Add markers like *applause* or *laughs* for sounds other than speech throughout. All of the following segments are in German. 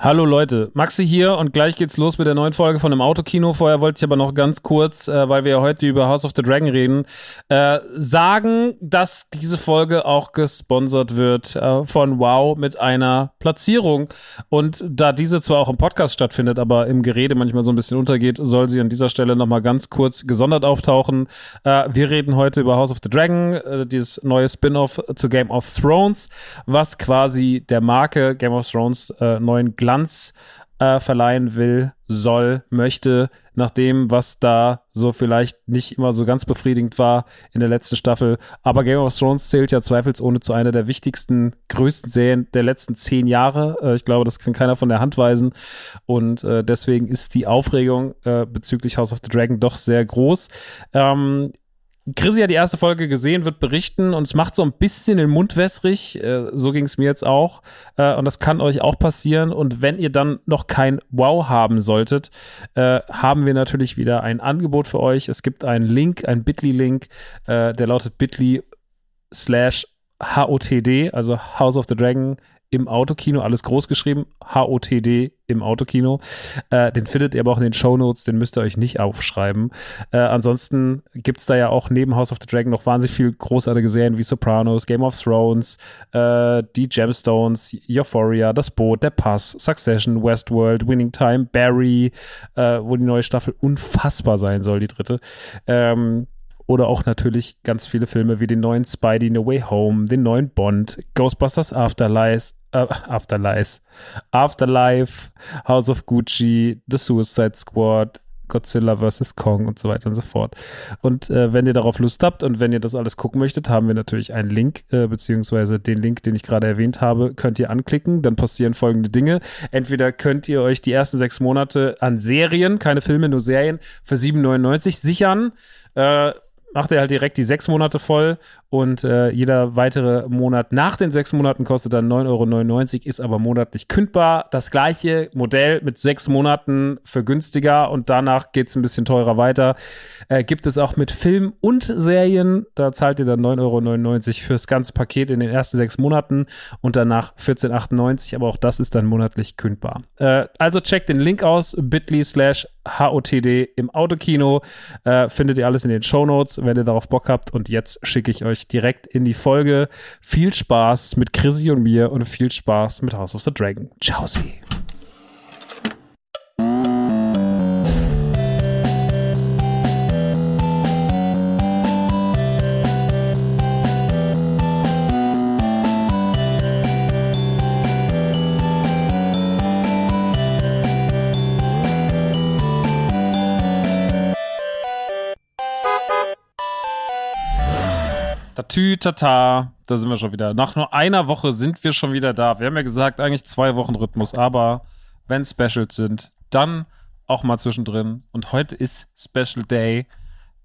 Hallo Leute, Maxi hier und gleich geht's los mit der neuen Folge von dem Autokino. Vorher wollte ich aber noch ganz kurz, äh, weil wir ja heute über House of the Dragon reden, äh, sagen, dass diese Folge auch gesponsert wird äh, von Wow mit einer Platzierung. Und da diese zwar auch im Podcast stattfindet, aber im Gerede manchmal so ein bisschen untergeht, soll sie an dieser Stelle nochmal ganz kurz gesondert auftauchen. Äh, wir reden heute über House of the Dragon, äh, dieses neue Spin-off zu Game of Thrones, was quasi der Marke Game of Thrones äh, neuen Glanz äh, verleihen will, soll, möchte, nach dem, was da so vielleicht nicht immer so ganz befriedigend war in der letzten Staffel. Aber Game of Thrones zählt ja zweifelsohne zu einer der wichtigsten, größten Serien der letzten zehn Jahre. Äh, ich glaube, das kann keiner von der Hand weisen. Und äh, deswegen ist die Aufregung äh, bezüglich House of the Dragon doch sehr groß. Ähm, Chrissy hat die erste Folge gesehen, wird berichten und es macht so ein bisschen den Mund wässrig. Äh, so ging es mir jetzt auch. Äh, und das kann euch auch passieren. Und wenn ihr dann noch kein Wow haben solltet, äh, haben wir natürlich wieder ein Angebot für euch. Es gibt einen Link, einen Bitly-Link, der lautet bit.ly slash HOTD, also House of the Dragon im Autokino, alles groß geschrieben, HOTD im Autokino. Äh, den findet ihr aber auch in den Show Notes, den müsst ihr euch nicht aufschreiben. Äh, ansonsten gibt's da ja auch neben House of the Dragon noch wahnsinnig viel großartige Serien wie Sopranos, Game of Thrones, äh, die Gemstones, Euphoria, Das Boot, Der Pass, Succession, Westworld, Winning Time, Barry, äh, wo die neue Staffel unfassbar sein soll, die dritte. Ähm, oder auch natürlich ganz viele Filme wie den neuen Spidey No Way Home, den neuen Bond, Ghostbusters Afterlife, äh, Afterlife, Afterlife, House of Gucci, The Suicide Squad, Godzilla vs. Kong und so weiter und so fort. Und äh, wenn ihr darauf Lust habt und wenn ihr das alles gucken möchtet, haben wir natürlich einen Link, äh, beziehungsweise den Link, den ich gerade erwähnt habe, könnt ihr anklicken. Dann passieren folgende Dinge. Entweder könnt ihr euch die ersten sechs Monate an Serien, keine Filme, nur Serien, für 7,99 sichern. Äh, macht er halt direkt die sechs Monate voll und äh, jeder weitere Monat nach den sechs Monaten kostet dann 9,99 Euro, ist aber monatlich kündbar. Das gleiche Modell mit sechs Monaten für günstiger und danach geht es ein bisschen teurer weiter. Äh, gibt es auch mit Film und Serien. Da zahlt ihr dann 9,99 Euro fürs ganze Paket in den ersten sechs Monaten und danach 14,98 aber auch das ist dann monatlich kündbar. Äh, also checkt den Link aus, bit.ly slash HOTD im Autokino. Äh, findet ihr alles in den Show Notes, wenn ihr darauf Bock habt. Und jetzt schicke ich euch direkt in die Folge. Viel Spaß mit Chrissy und mir und viel Spaß mit House of the Dragon. Ciao, sie. Tatütata, da sind wir schon wieder. Nach nur einer Woche sind wir schon wieder da. Wir haben ja gesagt, eigentlich zwei Wochen Rhythmus, aber wenn Specials sind, dann auch mal zwischendrin. Und heute ist Special Day,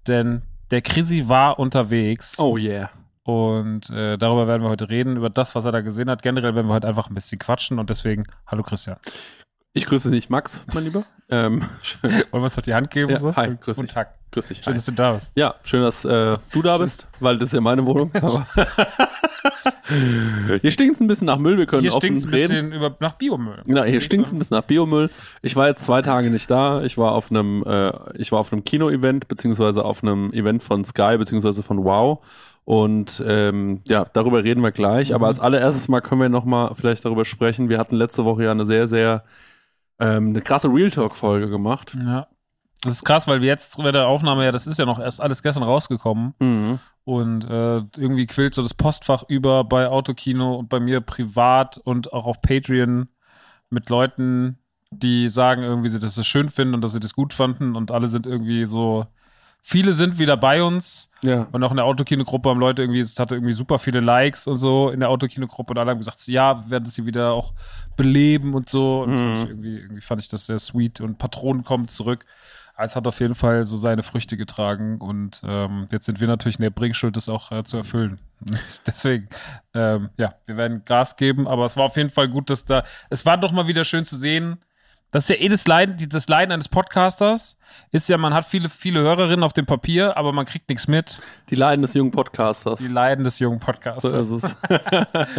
denn der Chrissy war unterwegs. Oh yeah. Und äh, darüber werden wir heute reden, über das, was er da gesehen hat. Generell werden wir heute einfach ein bisschen quatschen und deswegen, hallo Christian. Ich grüße dich, Max, mein Lieber. *laughs* Ähm, Wollen wir uns doch die Hand geben? Ja, so? Hi, grüß dich. Tag. Grüß dich. Schön, hi. dass du da bist. Ja, schön, dass äh, du da bist, weil das ist ja meine Wohnung. *laughs* Hier stinkt es ein bisschen nach Müll, wir können hier offen ein bisschen über, nach Biomüll. Genau, hier stinkt es ein bisschen nach Biomüll. Ich war jetzt zwei Tage nicht da. Ich war auf einem, äh, ich war auf einem Kino-Event, beziehungsweise auf einem Event von Sky, beziehungsweise von Wow. Und ähm, ja, darüber reden wir gleich. Mhm. Aber als allererstes mal können wir noch mal vielleicht darüber sprechen. Wir hatten letzte Woche ja eine sehr, sehr ähm, eine krasse Real Talk-Folge gemacht. Ja. Das ist krass, weil wir jetzt bei der Aufnahme ja, das ist ja noch erst alles gestern rausgekommen. Mhm. Und äh, irgendwie quillt so das Postfach über bei Autokino und bei mir privat und auch auf Patreon mit Leuten, die sagen irgendwie, sie das schön finden und dass sie das gut fanden und alle sind irgendwie so viele sind wieder bei uns. Ja. Und auch in der Autokino-Gruppe haben Leute irgendwie, es hatte irgendwie super viele Likes und so in der Autokino-Gruppe und alle haben gesagt, ja, wir werden sie wieder auch beleben und so. Und mhm. fand irgendwie, irgendwie fand ich das sehr sweet und Patronen kommen zurück. Es hat auf jeden Fall so seine Früchte getragen und ähm, jetzt sind wir natürlich in der Bringschuld, das auch äh, zu erfüllen. *laughs* Deswegen, ähm, ja, wir werden Gas geben, aber es war auf jeden Fall gut, dass da, es war doch mal wieder schön zu sehen, Das ist ja eh das Leiden, das Leiden eines Podcasters. Ist ja, man hat viele, viele Hörerinnen auf dem Papier, aber man kriegt nichts mit. Die Leiden des jungen Podcasters. Die Leiden des jungen So Podcasters. ist es. *laughs*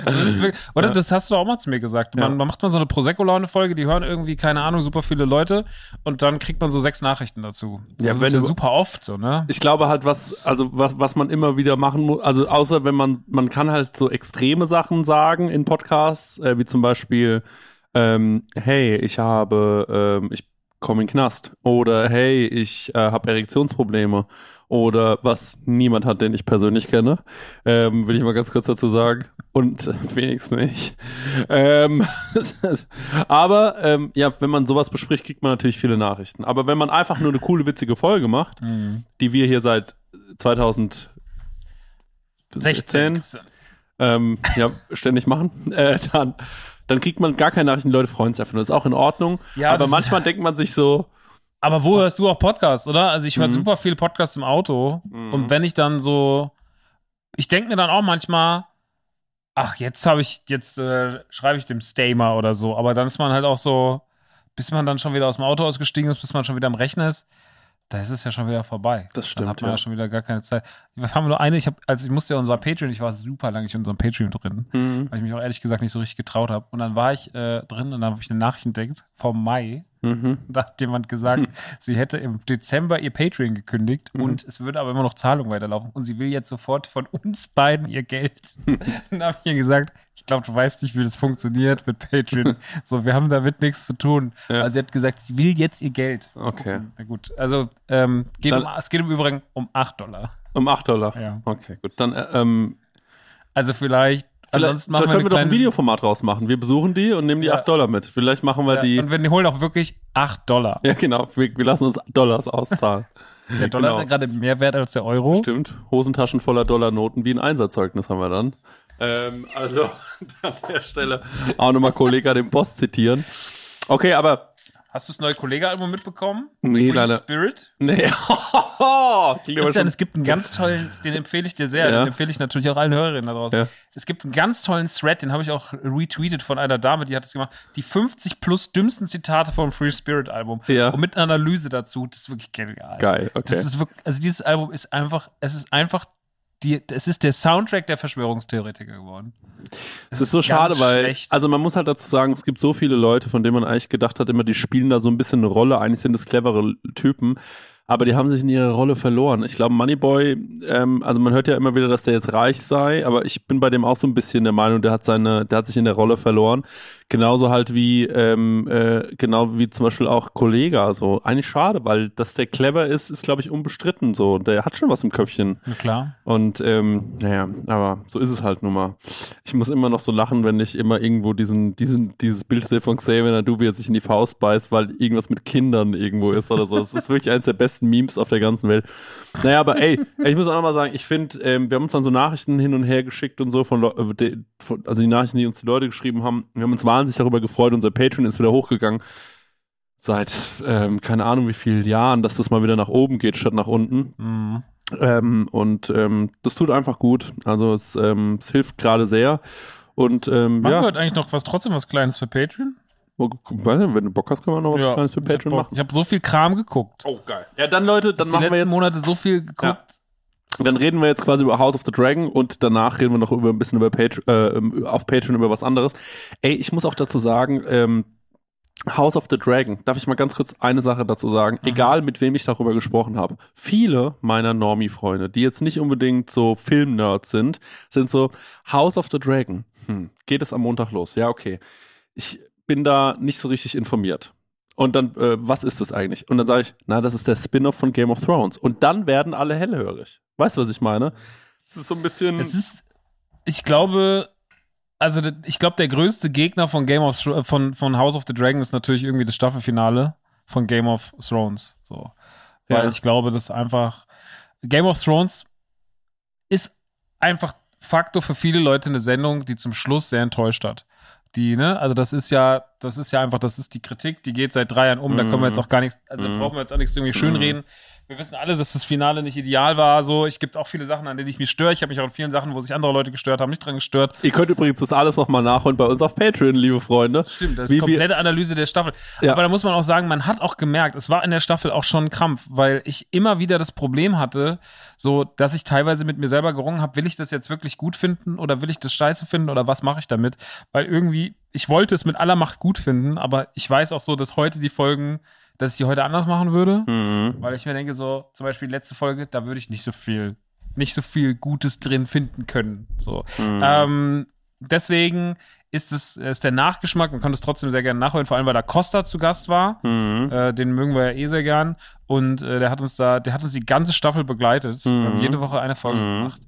Das ist wirklich, oder das hast du doch auch mal zu mir gesagt. Man, Ja. man macht mal so eine Prosecco-Laune-Folge, die hören irgendwie, keine Ahnung, super viele Leute und dann kriegt man so sechs Nachrichten dazu. Ja, das wenn ist ja du- super oft so, ne? Ich glaube halt, was, also was, was man immer wieder machen muss, also außer wenn man, man kann halt so extreme Sachen sagen in Podcasts, äh, wie zum Beispiel, ähm, hey, ich habe, ähm, ich komme in den Knast oder hey, ich äh, habe Erektionsprobleme oder was niemand hat, den ich persönlich kenne, ähm, will ich mal ganz kurz dazu sagen und wenigstens nicht. Ähm, *laughs* aber ähm, ja, wenn man sowas bespricht, kriegt man natürlich viele Nachrichten. Aber wenn man einfach nur eine coole, witzige Folge macht, die wir hier seit 2016 16. ähm, ja, ständig machen, *laughs* äh, dann, dann kriegt man gar keine Nachrichten, die Leute freuen sich einfach nur. Das ist auch in Ordnung. Ja, aber manchmal denkt man sich so, Aber wo hörst du auch Podcasts, oder? Also ich höre Mhm. super viele Podcasts im Auto Mhm. und wenn ich dann so, ich denke mir dann auch manchmal, ach, jetzt habe ich, jetzt äh, schreibe ich dem Stamer oder so, aber dann ist man halt auch so, bis man dann schon wieder aus dem Auto ausgestiegen ist, bis man schon wieder am Rechner ist, da ist es ja schon wieder vorbei. Das Dann stimmt, hat man ja. ja. schon wieder gar keine Zeit. Wir haben nur eine, ich habe, also ich musste ja unser Patreon, ich war super lange nicht in unserem Patreon drin, mhm, weil ich mich auch ehrlich gesagt nicht so richtig getraut habe. Und dann war ich äh, drin und dann habe ich eine Nachricht entdeckt vom Mai. Mhm, *laughs* Da hat jemand gesagt, *laughs* sie hätte im Dezember ihr Patreon gekündigt Mhm. und es würde aber immer noch Zahlungen weiterlaufen und sie will jetzt sofort von uns beiden ihr Geld. *laughs* und da habe ich ihr gesagt, ich glaube, du weißt nicht, wie das funktioniert mit Patreon. so, wir haben damit nichts zu tun. Ja. Also sie hat gesagt, sie will jetzt ihr Geld. okay. Na gut, also ähm, geht Dann- um, es geht im Übrigen um 8 Dollar. Um 8 Dollar. Ja. Okay, gut. Dann, äh, ähm, Also vielleicht, sonst da machen wir, können wir doch ein Videoformat rausmachen. Wir besuchen die und nehmen die Ja. 8 Dollar mit. Vielleicht machen wir Ja, die. und wir holen auch wirklich 8 Dollar. Ja, genau. Wir, wir lassen uns Dollars auszahlen. *laughs* Der Dollar genau. ist ja gerade mehr wert als der Euro. Stimmt. Hosentaschen voller Dollarnoten wie ein Einsatzzeugnis haben wir dann. Ähm, also *laughs* an der Stelle auch nochmal Kollega den Boss zitieren. Okay, aber Hast du das neue Kollege-Album mitbekommen? Nee, Free leider. Spirit? nee. *laughs* Christian, es gibt einen ganz *laughs* tollen, den empfehle ich dir sehr, Ja. den empfehle ich natürlich auch allen Hörerinnen da draußen. Ja. Es gibt einen ganz tollen Thread, den habe ich auch retweetet von einer Dame, die hat es gemacht. Die 50 plus dümmsten Zitate vom Free Spirit Album. Ja. Und mit einer Analyse dazu. Das ist wirklich genial. Geil, okay. Das ist wirklich, also dieses Album ist einfach, es ist einfach die, es ist der Soundtrack der Verschwörungstheoretiker geworden. Es ist so schade, weil, schlecht. also man muss halt dazu sagen, es gibt so viele Leute, von denen man eigentlich gedacht hat, immer die spielen da so ein bisschen eine Rolle, eigentlich sind das clevere Typen, aber die haben sich in ihrer Rolle verloren. Ich glaube, Moneyboy, ähm, also man hört ja immer wieder, dass der jetzt reich sei, aber ich bin bei dem auch so ein bisschen der Meinung, der hat seine, der hat sich in der Rolle verloren. Genauso halt wie, ähm, äh, genau wie zum Beispiel auch Kollega, so. Eigentlich schade, weil dass der clever ist, ist glaube ich unbestritten, so. Der hat schon was im Köpfchen. Na klar. Und ähm, naja, aber so ist es halt nun mal. Ich muss immer noch so lachen, wenn ich immer irgendwo diesen, diesen, dieses Bild sehe von Xavier Nadu, wie er sich in die Faust beißt, weil irgendwas mit Kindern irgendwo ist oder so. Das ist wirklich eines der besten Memes auf der ganzen Welt. Naja, aber ey, ich muss auch noch mal sagen, ich finde, ähm, wir haben uns dann so Nachrichten hin und her geschickt und so von, Leu- äh, also die Nachrichten, die uns die Leute geschrieben haben. Wir haben uns wahnsinnig darüber gefreut. Unser Patreon ist wieder hochgegangen. Seit, ähm, keine Ahnung wie vielen Jahren, dass das mal wieder nach oben geht statt nach unten. Mhm. Ähm, und ähm, das tut einfach gut. Also es, ähm, es hilft gerade sehr. Und ähm, Machen wir ja, heute eigentlich noch was, trotzdem was Kleines für Patreon? nicht, wenn du Bock hast, können wir noch was Ja, Kleines für ich Patreon Bock. machen. Ich habe so viel Kram geguckt. Oh, geil. Ja, dann Leute, dann machen letzten wir jetzt, Monate so viel geguckt. Ja. Dann reden wir jetzt quasi über House of the Dragon und danach reden wir noch über ein bisschen über Patreon, äh, auf Patreon über was anderes. Ey, ich muss auch dazu sagen, ähm, House of the Dragon, darf ich mal ganz kurz eine Sache dazu sagen, egal mit wem ich darüber gesprochen habe. Viele meiner Normie-Freunde, die jetzt nicht unbedingt so Film-Nerds sind, sind so, House of the Dragon, hm, geht es am Montag los? Ja, okay. Ich bin da nicht so richtig informiert. Und dann, äh, was ist das eigentlich? Und dann sage ich, na, das ist der Spin-off von Game of Thrones. Und dann werden alle hellhörig. Weißt du, was ich meine? Es ist so ein bisschen. Es ist, ich glaube, also ich glaube, der größte Gegner von Game of Thro- von, von House of the Dragon ist natürlich irgendwie das Staffelfinale von Game of Thrones. So. Weil Ja. ich glaube, dass einfach Game of Thrones ist einfach Faktor für viele Leute eine Sendung, die zum Schluss sehr enttäuscht hat. Die, ne, also das ist ja das ist ja einfach, das ist die Kritik, die geht seit drei Jahren um, da können wir jetzt auch gar nichts, also da brauchen wir jetzt auch nichts irgendwie schönreden. Wir wissen alle, dass das Finale nicht ideal war. So, es gibt auch viele Sachen, an denen ich mich störe. Ich habe mich auch an vielen Sachen, wo sich andere Leute gestört haben, nicht dran gestört. Ihr könnt übrigens das alles nochmal nachholen bei uns auf Patreon, liebe Freunde. Stimmt, das Wie ist wir- komplette Analyse der Staffel. Ja. Aber da muss man auch sagen, man hat auch gemerkt, es war in der Staffel auch schon ein Krampf, weil ich immer wieder das Problem hatte, so, dass ich teilweise mit mir selber gerungen habe, will ich das jetzt wirklich gut finden oder will ich das scheiße finden oder was mache ich damit? Weil irgendwie, ich wollte es mit aller Macht gut finden, aber ich weiß auch so, dass heute die Folgen, dass ich die heute anders machen würde, Mhm. weil ich mir denke, so, zum Beispiel die letzte Folge, da würde ich nicht so viel, nicht so viel Gutes drin finden können. So. Mhm. Ähm, deswegen ist es ist der Nachgeschmack, man konnte es trotzdem sehr gerne nachholen, vor allem weil da Costa zu Gast war. Mhm. Äh, den mögen wir ja eh sehr gern. Und äh, der hat uns da, der hat uns die ganze Staffel begleitet. Wir haben jede Woche eine Folge Mhm. gemacht.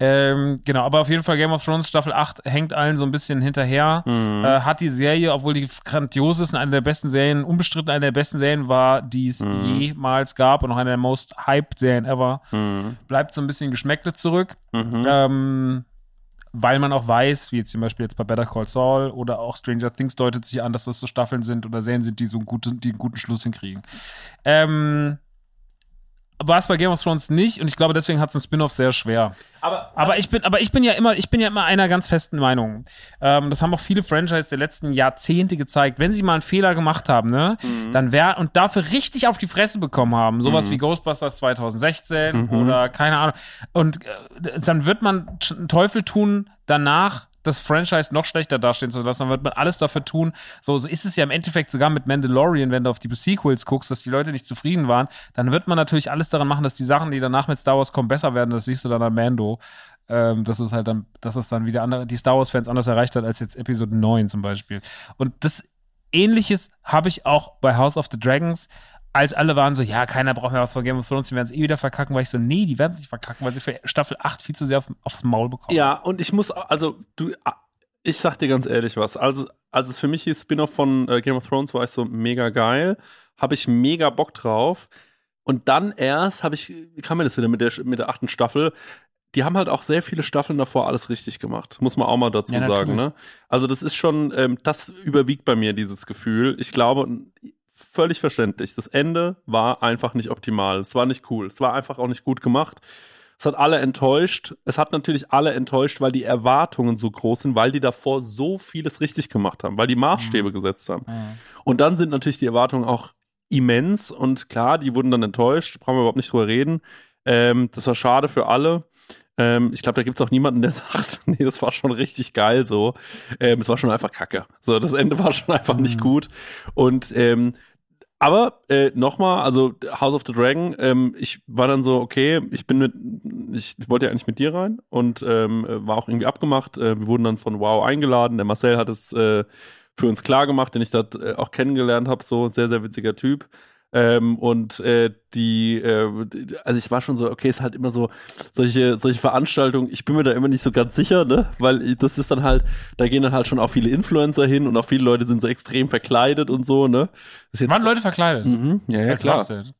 Ähm, genau, aber auf jeden Fall Game of Thrones Staffel 8 hängt allen so ein bisschen hinterher. Mhm. Äh, hat die Serie, obwohl die grandios ist eine der besten Serien, unbestritten eine der besten Serien war, die es jemals gab und auch eine der most hyped Serien ever, Mhm. bleibt so ein bisschen Geschmäckle zurück. Mhm. Ähm, weil man auch weiß, wie jetzt zum Beispiel jetzt bei Better Call Saul oder auch Stranger Things deutet sich an, dass das so Staffeln sind oder Serien sind, die so einen guten, die einen guten Schluss hinkriegen. Ähm, war es bei Game of Thrones nicht und ich glaube, deswegen hat es ein Spin-off sehr schwer. Aber, Aber ich bin, aber ich bin ja immer, ich bin ja immer einer ganz festen Meinung. Ähm, das haben auch viele Franchise der letzten Jahrzehnte gezeigt. Wenn sie mal einen Fehler gemacht haben, ne, dann wär, und dafür richtig auf die Fresse bekommen haben, sowas wie Ghostbusters 2016 oder keine Ahnung. Und äh, dann wird man einen Teufel tun, danach das Franchise noch schlechter dastehen zu lassen, dann wird man alles dafür tun. So, so ist es ja im Endeffekt sogar mit Mandalorian, wenn du auf die Sequels guckst, dass die Leute nicht zufrieden waren, dann wird man natürlich alles daran machen, dass die Sachen, die danach mit Star Wars kommen, besser werden. Das siehst du dann an Mando. Ähm, das ist halt dann, dass es dann wieder andere, die Star Wars-Fans anders erreicht hat als jetzt Episode 9 zum Beispiel. Und das Ähnliches habe ich auch bei House of the Dragons. Als alle waren so, ja, keiner braucht mehr was von Game of Thrones, die werden es eh wieder verkacken, war ich so, nee, die werden es nicht verkacken, weil sie für Staffel 8 viel zu sehr auf, aufs Maul bekommen. Ja, und ich muss, also, du, ich sag dir ganz ehrlich was. Also, als es für mich hieß Spin-off von äh, Game of Thrones, war ich so mega geil. Habe ich mega Bock drauf. Und dann erst habe ich, wie kam mir das wieder mit der, mit der achten Staffel? Die haben halt auch sehr viele Staffeln davor alles richtig gemacht. Muss man auch mal dazu Ja, sagen, ne? Also, das ist schon, ähm, das überwiegt bei mir dieses Gefühl. Ich glaube, völlig verständlich. Das Ende war einfach nicht optimal. Es war nicht cool. Es war einfach auch nicht gut gemacht. Es hat alle enttäuscht. Es hat natürlich alle enttäuscht, weil die Erwartungen so groß sind, weil die davor so vieles richtig gemacht haben, weil die Maßstäbe gesetzt haben. Und dann sind natürlich die Erwartungen auch immens und klar, die wurden dann enttäuscht, brauchen wir überhaupt nicht drüber reden. Ähm, das war schade für alle. Ähm, ich glaube, da gibt's auch niemanden, der *laughs* sagt, nee, das war schon richtig geil so. Ähm, es war schon einfach kacke. So, das Ende war schon einfach nicht gut. Und ähm, aber äh, nochmal, also House of the Dragon, ähm, ich war dann so, okay, ich bin mit, ich, ich wollte ja eigentlich mit dir rein und ähm, äh, war auch irgendwie abgemacht. Äh, wir wurden dann von Wow eingeladen. Der Marcel hat es äh, für uns klar gemacht, den ich dort äh, auch kennengelernt habe. So sehr, sehr witziger Typ. Ähm, und äh, die, äh, also ich war schon so, okay, es ist halt immer so solche solche Veranstaltungen. Ich bin mir da immer nicht so ganz sicher, ne, weil das ist dann halt, da gehen dann halt schon auch viele Influencer hin und auch viele Leute sind so extrem verkleidet und so, ne. Waren Leute verkleidet? mhm, ja, ja klar. was denn?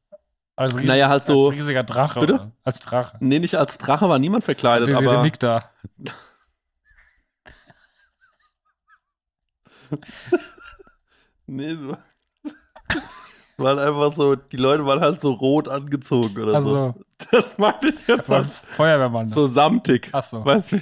Als riesiges, Naja, halt so- Als riesiger Drache. Bitte? Oder? Als Drache. Nee, nicht als Drache war niemand verkleidet, Desiree aber nickt da. *laughs* nee, so. Waren einfach so, die Leute waren halt so rot angezogen oder so. Also, Das meinte ich jetzt halt Feuerwehrmann. so samtig. Ach so. Weißt du,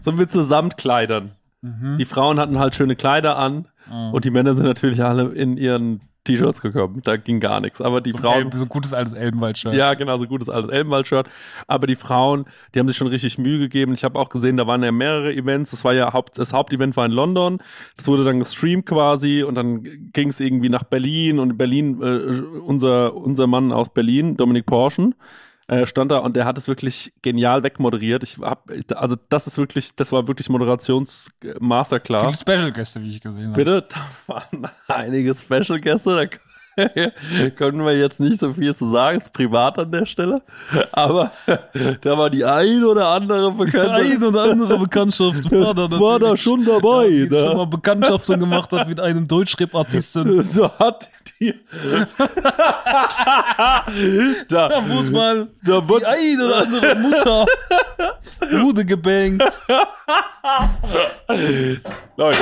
so mit so Samtkleidern. Mhm. Die Frauen hatten halt schöne Kleider an und die Männer sind natürlich alle in ihren T-Shirts gekommen. Da ging gar nichts. Aber die so, ein Frauen, Elben, so ein gutes altes Elbenwald-Shirt. ja, genau, so gutes altes Elbenwald-Shirt. Aber die Frauen, die haben sich schon richtig Mühe gegeben. Ich habe auch gesehen, da waren ja mehrere Events. Das war ja Haupt, das Hauptevent war in London. Das wurde dann gestreamt quasi und dann ging es irgendwie nach Berlin und in Berlin äh, unser unser Mann aus Berlin, Dominik Porschen, äh, stand da und der hat es wirklich genial wegmoderiert. Ich hab, also das ist wirklich, das war wirklich Moderations äh, Viele. Special-Gäste, wie ich gesehen habe. Bitte, *laughs* da waren einige Special Gäste, da *laughs* können wir jetzt nicht so viel zu sagen, ist privat an der Stelle, aber *laughs* da war die ein oder andere Bekannte, oder andere Bekanntschaft war da, *laughs* war da schon dabei, die schon da, mal Bekanntschaften gemacht hat mit einem Deutschrap-Artisten. da hat die, da, Da wurde mal da wird, ein oder andere Mutter wurde gebankt. Leute,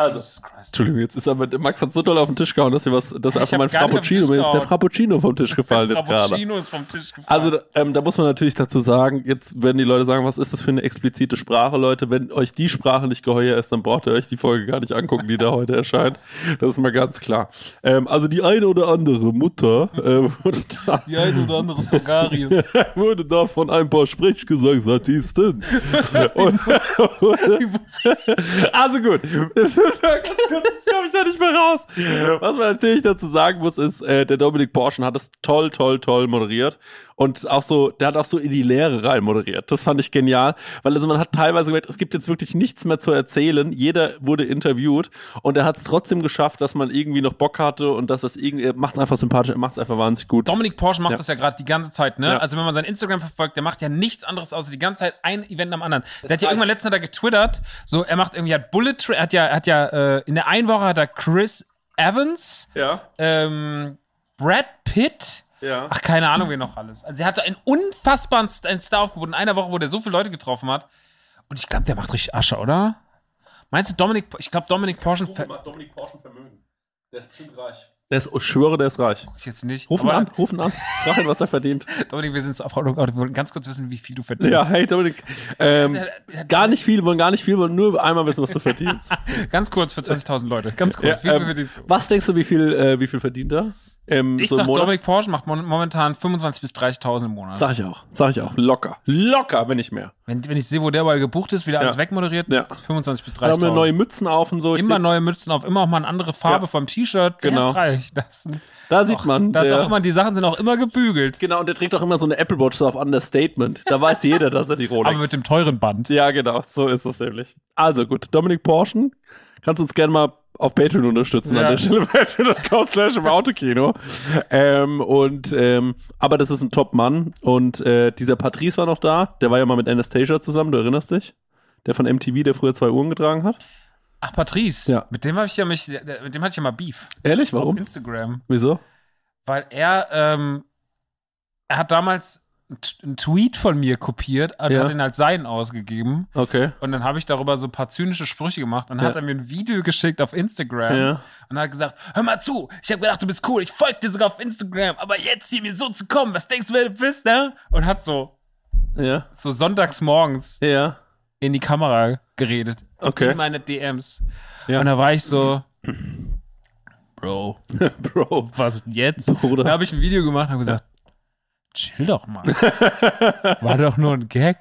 Also, Jesus Christ. Entschuldigung, jetzt ist aber, Max hat so doll auf den Tisch gehauen, dass er was, dass Ich einfach mein Frappuccino, mir ist der. Frappuccino vom Tisch gefallen jetzt gerade. Frappuccino ist vom Tisch gefallen. Also ähm, da muss man natürlich dazu sagen, jetzt werden die Leute sagen, was ist das für eine explizite Sprache, Leute? Wenn euch die Sprache nicht geheuer ist, dann braucht ihr euch die Folge gar nicht angucken, die da heute erscheint. Das ist mal ganz klar. Ähm, also die eine oder andere Mutter ähm, wurde, da, die ein oder andere Bulgarien. *laughs* wurde da von ein paar Sprechgesangsartisten. *laughs* Und, *laughs* also gut, ist mal ganz kurz, das komme ich da nicht mehr raus. Was man natürlich dazu sagen muss, ist, äh, der Dominik Porschen hat es toll, toll, toll moderiert. Und auch so, der hat auch so in die Leere rein moderiert. Das fand ich genial, weil also man hat teilweise gemerkt, es gibt jetzt wirklich nichts mehr zu erzählen. Jeder wurde interviewt und er hat es trotzdem geschafft, dass man irgendwie noch Bock hatte und dass das irgendwie, er macht es einfach sympathisch, er macht es einfach wahnsinnig gut. Dominik Porsche macht Ja. das ja gerade die ganze Zeit, ne? Ja. Also wenn man sein Instagram verfolgt, der macht ja nichts anderes außer die ganze Zeit ein Event am anderen. Der hat ja irgendwann letztens da getwittert, so er macht irgendwie hat Bullet Tra- er hat ja er hat ja äh, in der einen Woche hat er Chris Evans, Ja, ähm, Brad Pitt, ja. ach keine Ahnung wer noch alles. Also er hatte einen unfassbaren einen Star aufgeboten in einer Woche, wo der so viele Leute getroffen hat. Und ich glaube, der macht richtig Asche, oder? Meinst du Dominik? Ich glaube Dominik Porsche ver- Dominik Porschen Vermögen. Der ist bestimmt reich. Der ist, ich schwöre, der ist reich. ich jetzt nicht. Ruf ihn Aber, an, ruf ihn an. Frag ihn, was er verdient. *laughs* Dominik, wir sind so auf wir wollten ganz kurz wissen, wie viel du verdienst. Ja, hey Dominik. Ähm, gar nicht viel, wollen gar nicht viel, wollen nur einmal wissen, was du verdienst. *laughs* Ganz kurz für 20.000 Leute. Ganz kurz. Ja, wie viel ähm, was denkst du, wie viel, äh, wie viel verdient er? Ähm, Ich so sag, Monat? Dominik Porsche macht momentan 25.000 bis 30.000 im Monat. Sag ich auch, sag ich auch. Locker. Locker, wenn nicht mehr. Wenn, wenn ich sehe, wo der mal gebucht ist, wieder alles Ja. wegmoderiert, Ja. 25 bis Da haben wir 30.000. neue Mützen auf und so. Ich Immer neue Mützen auf, immer auch mal eine andere Farbe Ja. vom T-Shirt. Genau. Das, da sieht man. das ist auch immer, die Sachen sind auch immer gebügelt. genau, und der trägt auch immer so eine Apple Watch so auf Understatement. Da weiß jeder, dass er die *laughs* Rolex Aber mit dem teuren Band. Ja, genau, so ist es nämlich. Also gut, Dominik Porschen, kannst uns gerne mal auf Patreon unterstützen Ja. an der Stelle. *laughs* Patreon.com slash im Autokino. Ähm, und, ähm, aber das ist ein Top-Mann. Und äh, dieser Patrice war noch da. Der war ja mal mit Anastasia zusammen, du erinnerst dich? Der von MTV, der früher zwei Uhren getragen hat. Ach, Patrice. Ja. Mit dem habe ich ja mich, mit dem hatte ich ja mal Beef. Ehrlich, Auf warum? Instagram. Wieso? Weil er, ähm, er hat damals einen Tweet von mir kopiert und Ja. hat ihn als seinen ausgegeben. Okay. Und dann habe ich darüber so ein paar zynische Sprüche gemacht. Und dann Ja. hat er mir ein Video geschickt auf Instagram Ja. und hat gesagt, hör mal zu, ich habe gedacht, du bist cool, ich folge dir sogar auf Instagram, aber jetzt hier mir so zu kommen, was denkst du, wer du bist, ne? Und hat so, Ja. so sonntags morgens Ja. in die Kamera geredet. Okay. In meine DMs. Ja. Und da war ich so, Bro, *laughs* Bro. was denn jetzt? Bruder. Dann habe ich ein Video gemacht und habe gesagt, chill doch mal. *laughs* War doch nur ein Gag.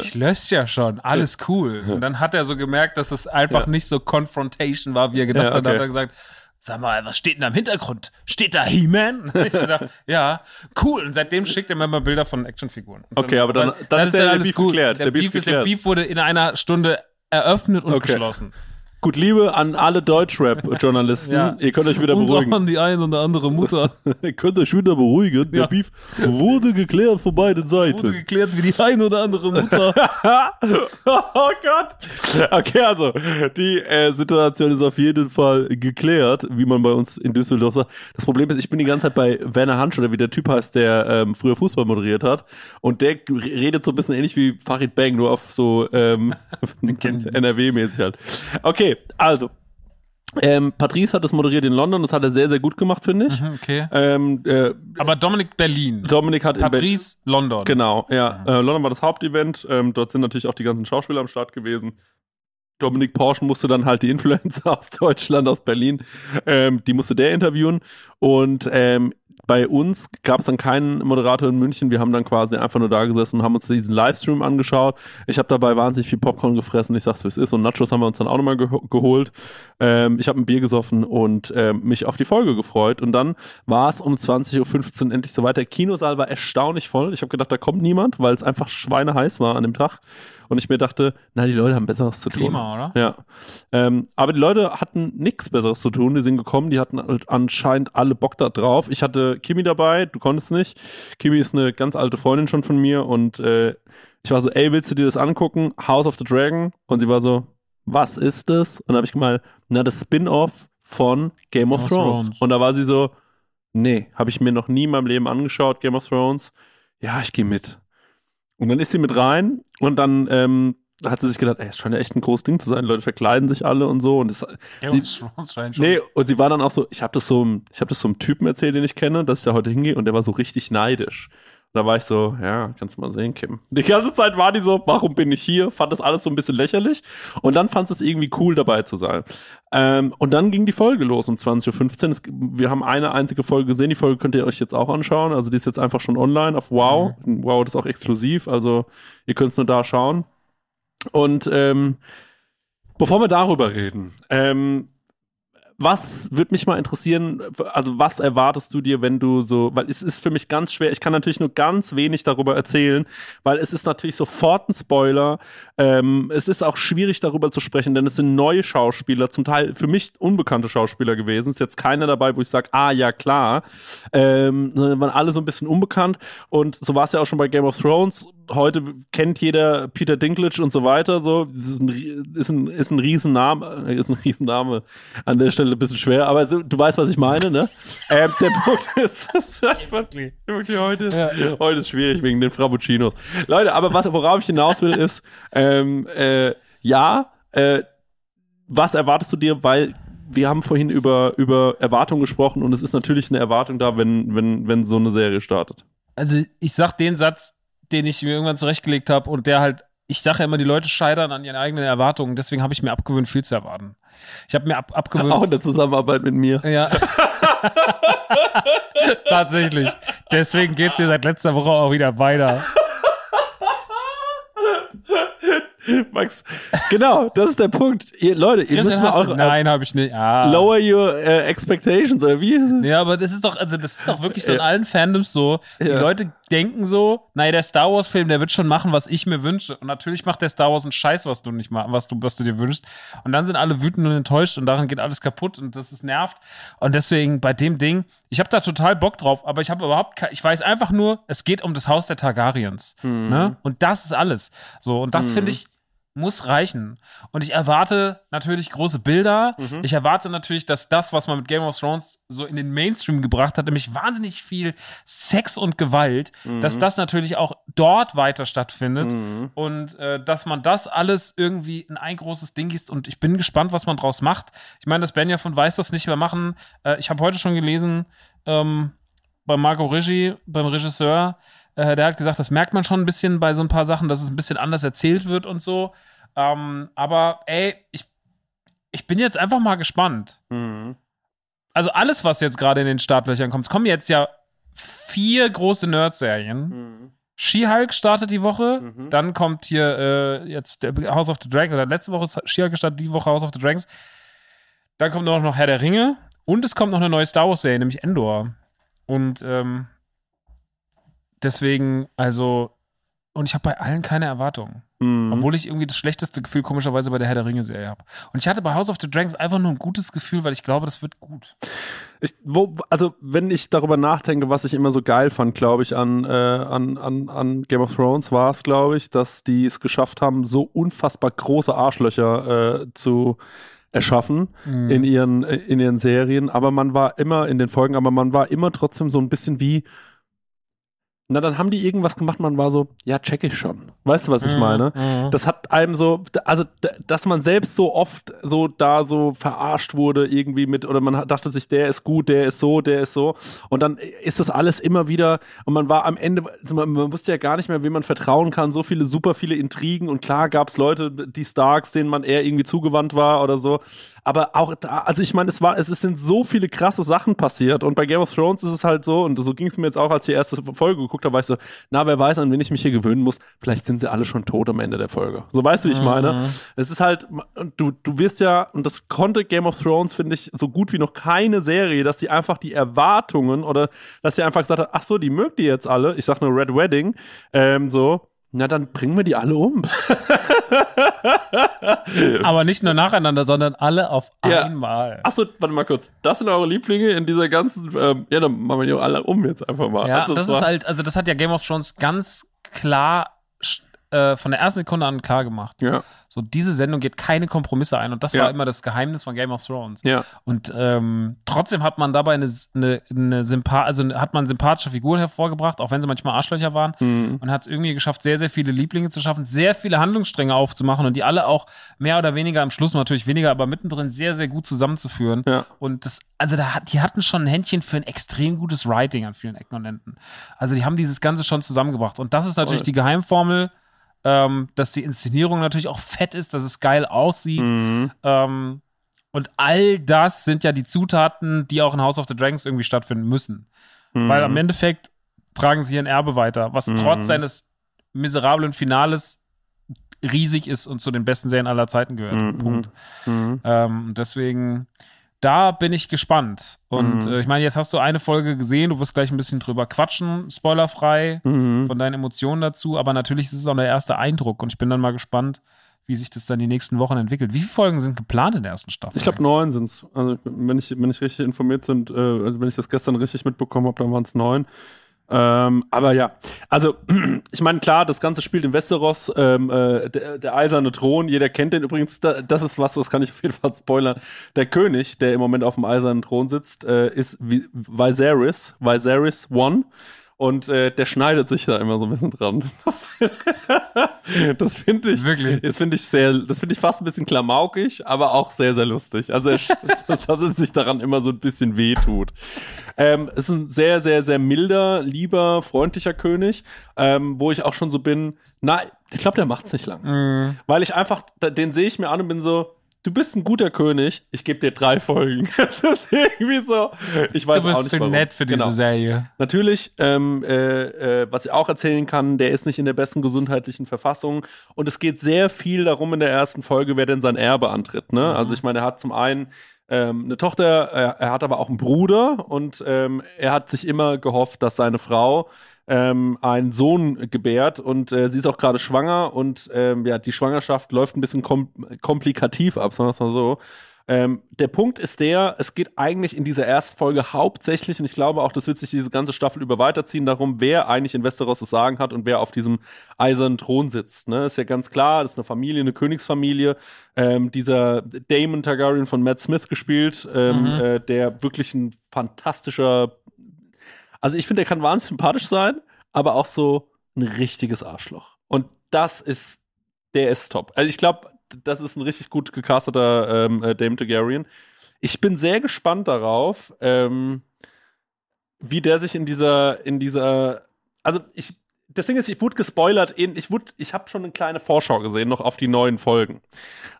Ich lösche ja schon, alles cool. Und dann hat er so gemerkt, dass es einfach Ja. nicht so Confrontation war, wie er gedacht Ja, hat. Dann okay. hat er gesagt, sag mal, was steht denn da im Hintergrund? Steht da He-Man? *laughs* Ich gesagt, ja, cool. Und seitdem schickt er mir immer Bilder von Actionfiguren. Und Okay, aber dann- dann ist der- der alles Beef geklärt. Der, Der Beef ist, der geklärt. Beef wurde in einer Stunde eröffnet und Okay. geschlossen. Gut, Liebe an alle Deutschrap-Journalisten. *laughs* Ja. Ihr könnt euch wieder Und beruhigen. auch an die eine oder andere Mutter. *laughs* Ihr könnt euch wieder beruhigen. Der Ja. Beef wurde geklärt von beiden Wurde Seiten. geklärt wie die eine oder andere Mutter. *laughs* oh Gott. Okay, also die äh, Situation ist auf jeden Fall geklärt, wie man bei uns in Düsseldorf sagt. Das Problem ist, ich bin die ganze Zeit bei Werner Hansch oder wie der Typ heißt, der ähm, früher Fußball moderiert hat. Und der redet so ein bisschen ähnlich wie Farid Bang, nur auf so ähm, NRW-mäßig halt. Okay, also. Ähm, Patrice hat das moderiert in London, das hat er sehr, sehr gut gemacht, finde ich. Okay. Ähm, äh, Aber Dominik Berlin. Dominik hat in Patrice London. Genau, ja. Äh, London war das Hauptevent. Ähm, dort sind natürlich auch die ganzen Schauspieler am Start gewesen. Dominik Porschen musste dann halt die Influencer *laughs* aus Deutschland, aus Berlin, ähm, die musste der interviewen. Und ähm, bei uns gab es dann keinen Moderator in München. Wir haben dann quasi einfach nur da gesessen und haben uns diesen Livestream angeschaut. Ich habe dabei wahnsinnig viel Popcorn gefressen. Ich sag's, wie es ist. Und Nachos haben wir uns dann auch nochmal geho geholt. Ähm, ich habe ein Bier gesoffen und ähm, mich auf die Folge gefreut. Und dann war es um 20.15 Uhr endlich soweit. Der Kinosaal war erstaunlich voll. Ich habe gedacht, da kommt niemand, weil es einfach schweineheiß war an dem Tag. Und ich mir dachte, na, die Leute haben Besseres zu tun. Klima, oder? Ja. Ähm, aber die Leute hatten nichts Besseres zu tun. Die sind gekommen, die hatten halt anscheinend alle Bock da drauf. Ich hatte Kimi dabei, du konntest nicht. Kimi ist eine ganz alte Freundin schon von mir und äh, ich war so, ey, willst du dir das angucken? House of the Dragon? Und sie war so, was ist das? Und dann habe ich gemeint, na, das Spin-off von Game of of Thrones. Thrones. Und da war sie so, nee, habe ich mir noch nie in meinem Leben angeschaut, Game of Thrones. Ja, ich gehe mit. Und dann ist sie mit rein und dann ähm, hat sie sich gedacht, ey, es scheint ja echt ein großes Ding zu sein. Leute verkleiden sich alle und so. Und das, sie, *laughs* nee, und sie war dann auch so, ich habe das so, ich habe das so einem Typen erzählt, den ich kenne, dass ich da heute hingehe und der war so richtig neidisch. Da war ich so, ja, kannst du mal sehen, Kim. Die ganze Zeit war die so, warum bin ich hier? Fand das alles so ein bisschen lächerlich. Und dann fand es irgendwie cool, dabei zu sein. Ähm, und dann ging die Folge los um 20.15 Uhr. Wir haben eine einzige Folge gesehen. Die Folge könnt ihr euch jetzt auch anschauen. Also die ist jetzt einfach schon online auf Wow. Mhm. Wow, das ist auch exklusiv. Also ihr könnt es nur da schauen. Und ähm, bevor wir darüber reden, ähm, was würde mich mal interessieren, also was erwartest du dir, wenn du so, weil es ist für mich ganz schwer, ich kann natürlich nur ganz wenig darüber erzählen, weil es ist natürlich sofort ein Spoiler. Ähm, es ist auch schwierig darüber zu sprechen, denn es sind neue Schauspieler, zum Teil für mich unbekannte Schauspieler gewesen. Es ist jetzt keiner dabei, wo ich sage, ah ja klar, ähm, sondern waren alle so ein bisschen unbekannt und so war es ja auch schon bei Game of Thrones heute kennt jeder Peter Dinklage und so weiter, so, das ist ein, ist ein, ist ein Riesenname, ist ein Riesenname an der Stelle ein bisschen schwer, aber so, du weißt, was ich meine, ne? ähm, der *laughs* Punkt ist, *laughs* ist wirklich, wirklich heute, ja. heute ist schwierig wegen den Frappuccinos. Leute, aber was, worauf ich hinaus will, ist, ähm, äh, ja, äh, was erwartest du dir, weil wir haben vorhin über, über Erwartungen gesprochen und es ist natürlich eine Erwartung da, wenn, wenn, wenn so eine Serie startet. Also ich sag den Satz, den ich mir irgendwann zurechtgelegt habe und der halt, ich sage ja immer, die Leute scheitern an ihren eigenen Erwartungen, deswegen habe ich mir abgewöhnt, viel zu erwarten. Ich habe mir ab, abgewöhnt. Auch in der Zusammenarbeit mit mir. Ja. *laughs* Tatsächlich. Deswegen geht es hier seit letzter Woche auch wieder weiter. Max, genau, das ist der Punkt. Ihr, Leute, ihr müsst mal auch. Nein, habe ich nicht. Ah. Lower your uh, expectations, oder wie? Ja, aber das ist doch, also das ist doch wirklich so in allen Fandoms so. Die ja. Leute denken so, naja, der Star Wars Film, der wird schon machen, was ich mir wünsche. Und natürlich macht der Star Wars einen Scheiß, was du nicht machst, was du, was du dir wünschst. Und dann sind alle wütend und enttäuscht und daran geht alles kaputt und das ist nervt. Und deswegen bei dem Ding, ich habe da total Bock drauf, aber ich habe überhaupt, kein, ich weiß einfach nur, es geht um das Haus der Targaryens. Mhm. Ne? Und das ist alles. So und das mhm. finde ich muss reichen. Und ich erwarte natürlich große Bilder. Mhm. Ich erwarte natürlich, dass das, was man mit Game of Thrones so in den Mainstream gebracht hat, nämlich wahnsinnig viel Sex und Gewalt, mhm. dass das natürlich auch dort weiter stattfindet mhm. und äh, dass man das alles irgendwie in ein großes Ding gießt. Und ich bin gespannt, was man draus macht. Ich meine, dass Benja von Weiß das nicht mehr machen. Äh, ich habe heute schon gelesen, ähm, bei Marco Rigi, beim Regisseur, äh, der hat gesagt, das merkt man schon ein bisschen bei so ein paar Sachen, dass es ein bisschen anders erzählt wird und so. Ähm, aber ey, ich, ich bin jetzt einfach mal gespannt. Mhm. Also alles, was jetzt gerade in den Startlöchern kommt, es kommen jetzt ja vier große Nerd-Serien. Mhm. She-Hulk startet die Woche, mhm. dann kommt hier äh, jetzt der House of the Dragons, oder letzte Woche She-Hulk startet die Woche House of the Dragons. Dann kommt noch Herr der Ringe und es kommt noch eine neue Star Wars-Serie, nämlich Endor. Und ähm, Deswegen, also, und ich habe bei allen keine Erwartungen. Mhm. Obwohl ich irgendwie das schlechteste Gefühl komischerweise bei der Herr der Ringe-Serie habe. Und ich hatte bei House of the Dragons einfach nur ein gutes Gefühl, weil ich glaube, das wird gut. Ich, wo, also wenn ich darüber nachdenke, was ich immer so geil fand, glaube ich, an, äh, an, an, an Game of Thrones, war es, glaube ich, dass die es geschafft haben, so unfassbar große Arschlöcher äh, zu erschaffen mhm. in ihren in ihren Serien. Aber man war immer in den Folgen, aber man war immer trotzdem so ein bisschen wie na, dann haben die irgendwas gemacht, man war so, ja, check ich schon. Weißt du, was ich mhm, meine? Mhm. Das hat einem so, also, dass man selbst so oft so da so verarscht wurde irgendwie mit, oder man dachte sich, der ist gut, der ist so, der ist so. Und dann ist das alles immer wieder, und man war am Ende, also man, man wusste ja gar nicht mehr, wem man vertrauen kann, so viele, super viele Intrigen. Und klar gab's Leute, die Starks, denen man eher irgendwie zugewandt war oder so. Aber auch da, also ich meine, es war, es sind so viele krasse Sachen passiert. Und bei Game of Thrones ist es halt so, und so ging es mir jetzt auch, als ich die erste Folge geguckt habe, war ich so, na, wer weiß, an wen ich mich hier gewöhnen muss. Vielleicht sind sie alle schon tot am Ende der Folge. So weißt du, wie ich meine? Mhm. Es ist halt, du, du wirst ja, und das konnte Game of Thrones, finde ich, so gut wie noch keine Serie, dass die einfach die Erwartungen oder dass sie einfach gesagt hat, ach so, die mögt ihr jetzt alle. Ich sag nur Red Wedding, ähm, so na, dann bringen wir die alle um. *laughs* Aber nicht nur nacheinander, sondern alle auf ja. einmal. Achso, warte mal kurz. Das sind eure Lieblinge in dieser ganzen. Ähm, ja, dann machen wir die auch alle um jetzt einfach mal. Ja, also, das ist halt, also das hat ja Game of Thrones ganz klar äh, von der ersten Sekunde an klar gemacht. Ja. So, diese Sendung geht keine Kompromisse ein. Und das Ja. war immer das Geheimnis von Game of Thrones. Ja. Und ähm, trotzdem hat man dabei eine, eine, eine Sympa also hat man sympathische Figuren hervorgebracht, auch wenn sie manchmal Arschlöcher waren. Mhm. Und hat es irgendwie geschafft, sehr, sehr viele Lieblinge zu schaffen, sehr viele Handlungsstränge aufzumachen und die alle auch mehr oder weniger am Schluss natürlich weniger, aber mittendrin sehr, sehr gut zusammenzuführen. Ja. Und das, also da hat, die hatten schon ein Händchen für ein extrem gutes Writing an vielen Ecken und Enden. Also die haben dieses Ganze schon zusammengebracht. Und das ist natürlich Voll. die Geheimformel, ähm, dass die Inszenierung natürlich auch fett ist, dass es geil aussieht. Mhm. Ähm, und all das sind ja die Zutaten, die auch in House of the Dragons irgendwie stattfinden müssen. Mhm. Weil am Endeffekt tragen sie ein Erbe weiter, was Mhm. trotz seines miserablen Finales riesig ist und zu den besten Serien aller Zeiten gehört. Mhm. Punkt. Mhm. Ähm, deswegen, da bin ich gespannt. Und Mhm. äh, ich meine, jetzt hast du eine Folge gesehen, du wirst gleich ein bisschen drüber quatschen, spoilerfrei, Mhm. von deinen Emotionen dazu, aber natürlich ist es auch der erste Eindruck und ich bin dann mal gespannt, wie sich das dann die nächsten Wochen entwickelt. Wie viele Folgen sind geplant in der ersten Staffel? Ich glaube, neun sind's. Also, wenn ich, wenn ich richtig informiert sind, äh, also wenn ich das gestern richtig mitbekommen habe, dann waren es neun. Ähm, aber ja, also *clears throat* ich meine, klar, das Ganze spielt in Westeros, ähm, äh, der, der eiserne Thron, jeder kennt den übrigens, da, das ist was, das kann ich auf jeden Fall spoilern. Der König, der im Moment auf dem eisernen Thron sitzt, äh, ist Vi- Viserys, Viserys One. Und äh, der schneidet sich da immer so ein bisschen dran. *laughs* Das finde ich, Wirklich? das finde ich sehr, das finde ich fast ein bisschen klamaukig, aber auch sehr, sehr lustig. Also, er, *laughs* dass, dass es sich daran immer so ein bisschen wehtut. Ähm, es ist ein sehr, sehr, sehr milder, lieber, freundlicher König, ähm, wo ich auch schon so bin, na, ich glaube, der macht's nicht lang. Mhm. Weil ich einfach, den sehe ich mir an und bin so, du bist ein guter König, ich gebe dir drei Folgen. *laughs* Das ist irgendwie so, ich weiß Du auch bist nicht zu warum. nett für diese Genau. Serie. Natürlich, ähm, äh, äh, was ich auch erzählen kann, der ist nicht in der besten gesundheitlichen Verfassung und es geht sehr viel darum in der ersten Folge, wer denn sein Erbe antritt. Ne? Also ich meine, er hat zum einen ähm, eine Tochter, er, er hat aber auch einen Bruder und ähm, er hat sich immer gehofft, dass seine Frau ähm, einen Sohn gebärt und äh, sie ist auch gerade schwanger und ähm, ja, die Schwangerschaft läuft ein bisschen kom komplikativ ab, sagen wir es mal so. Ähm, der Punkt ist der, es geht eigentlich in dieser ersten Folge hauptsächlich, und ich glaube auch, das wird sich diese ganze Staffel über weiterziehen, darum, wer eigentlich in Westeros das Sagen hat und wer auf diesem eisernen Thron sitzt. Ne? Ist ja ganz klar, das ist eine Familie, eine Königsfamilie. Ähm, dieser Damon Targaryen von Matt Smith gespielt, ähm, Mhm. äh, der wirklich ein fantastischer, also ich finde, der kann wahnsinnig sympathisch sein, aber auch so ein richtiges Arschloch. Und das ist, der ist top. Also ich glaube, das ist ein richtig gut gecasteter ähm, äh, Dame Targaryen. Ich bin sehr gespannt darauf, ähm, wie der sich in dieser, in dieser, also ich, das Ding ist, ich wurde gespoilert, in, ich wurde, ich habe schon eine kleine Vorschau gesehen, noch auf die neuen Folgen.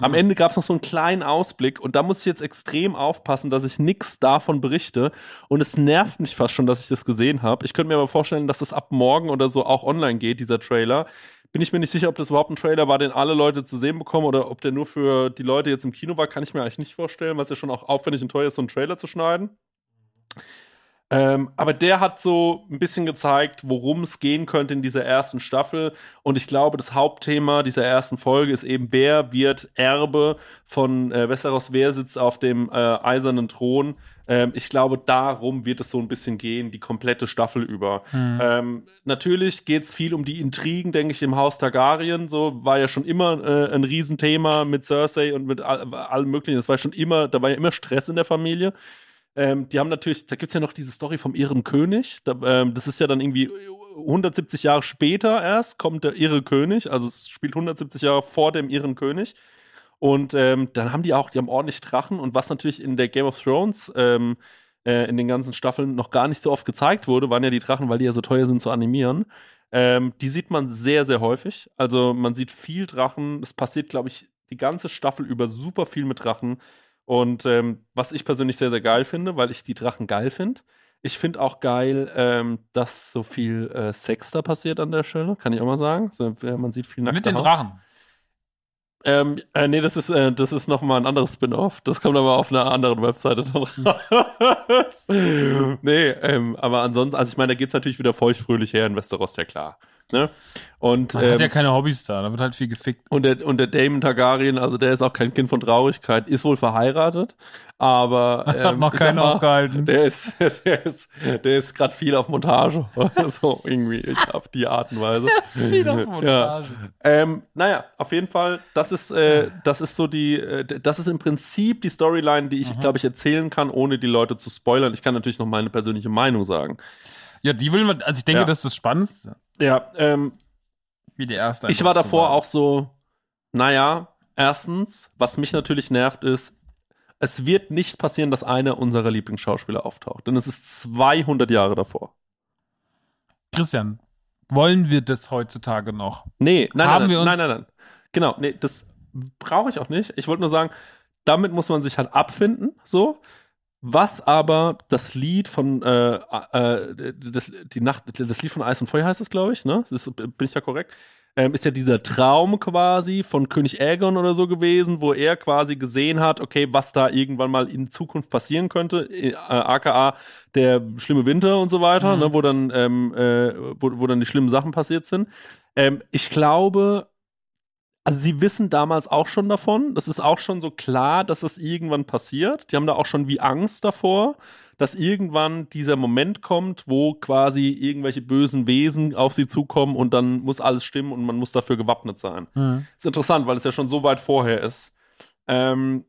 Am Mhm. Ende gab es noch so einen kleinen Ausblick und da muss ich jetzt extrem aufpassen, dass ich nichts davon berichte. Und es nervt mich fast schon, dass ich das gesehen habe. Ich könnte mir aber vorstellen, dass das ab morgen oder so auch online geht, dieser Trailer. Bin ich mir nicht sicher, ob das überhaupt ein Trailer war, den alle Leute zu sehen bekommen oder ob der nur für die Leute jetzt im Kino war, kann ich mir eigentlich nicht vorstellen, weil es ja schon auch aufwendig und teuer ist, so einen Trailer zu schneiden. Ähm, aber der hat so ein bisschen gezeigt, worum es gehen könnte in dieser ersten Staffel. Und ich glaube, das Hauptthema dieser ersten Folge ist eben, wer wird Erbe von äh, Westeros, wer sitzt auf dem äh, eisernen Thron. Ähm, ich glaube, darum wird es so ein bisschen gehen, die komplette Staffel über. Ähm, natürlich geht es viel um die Intrigen, denke ich, im Haus Targaryen. So war ja schon immer äh, ein Riesenthema mit Cersei und mit all, allem Möglichen. Das war schon immer, da war ja immer Stress in der Familie. Ähm, die haben natürlich, da gibt's ja noch diese Story vom irren König. Da, ähm, das ist ja dann irgendwie 170 Jahre später erst kommt der irre König. Also es spielt 170 Jahre vor dem irren König. Und ähm, dann haben die auch, die haben ordentlich Drachen. Und was natürlich in der Game of Thrones ähm, äh, in den ganzen Staffeln noch gar nicht so oft gezeigt wurde, waren ja die Drachen, weil die ja so teuer sind zu animieren. Ähm, die sieht man sehr, sehr häufig. Also man sieht viel Drachen. Es passiert, glaube ich, die ganze Staffel über super viel mit Drachen. Und ähm, was ich persönlich sehr, sehr geil finde, weil ich die Drachen geil finde. Ich finde auch geil, ähm, dass so viel äh, Sex da passiert an der Stelle, kann ich auch mal sagen. So, äh, man sieht viel nackte Mit den Haut. Drachen. Ähm, äh, nee, das ist, äh, das ist nochmal ein anderes Spin-off. Das kommt aber auf einer anderen Webseite dann *laughs* raus. nee, ähm, aber ansonsten, also ich meine, da geht's natürlich wieder feuchtfröhlich her in Westeros, ja klar. Ne? Und, Man ähm, hat ja keine Hobbys da, da wird halt viel gefickt. und, der, und der Damon Targaryen, also der ist auch kein Kind von Traurigkeit, ist wohl verheiratet, aber *laughs* ähm, noch keinen mal, aufgehalten. Der ist, *laughs* der ist, der ist gerade viel auf Montage. *laughs* so irgendwie, ich auf die Art und Weise. Viel auf Ja. Montage. Ähm, naja, auf jeden Fall, das ist, äh, das ist so die, äh, das ist im Prinzip die Storyline, die ich, glaube ich, erzählen kann, ohne die Leute zu spoilern. Ich kann natürlich noch meine persönliche Meinung sagen. Ja, die will man, also ich denke, Ja. das ist das Spannendste. Ja, ähm, Wie die erste. ich war davor auch so, naja, erstens, was mich natürlich nervt, ist, es wird nicht passieren, dass einer unserer Lieblingsschauspieler auftaucht. Denn es ist 200 Jahre davor. Christian, wollen wir das heutzutage noch? Nee, nein, Haben nein, wir nein, uns- nein, nein, nein. Genau, nee, das brauche ich auch nicht. Ich wollte nur sagen, damit muss man sich halt abfinden, so. Was aber das Lied von äh, äh, das, die Nacht, das Lied von Eis und Feuer heißt es, glaube ich, ne? Das bin ich da korrekt? Ähm, ist ja dieser Traum quasi von König Aegon oder so gewesen, wo er quasi gesehen hat, okay, was da irgendwann mal in Zukunft passieren könnte, äh, aka der schlimme Winter und so weiter, Mhm. ne, wo dann ähm, äh, wo, wo dann die schlimmen Sachen passiert sind. Ähm, ich glaube, also sie wissen damals auch schon davon. Das ist auch schon so klar, dass das irgendwann passiert. Die haben da auch schon wie Angst davor, dass irgendwann dieser Moment kommt, wo quasi irgendwelche bösen Wesen auf sie zukommen und dann muss alles stimmen und man muss dafür gewappnet sein. Ist interessant, weil es ja schon so weit vorher ist. Ähm,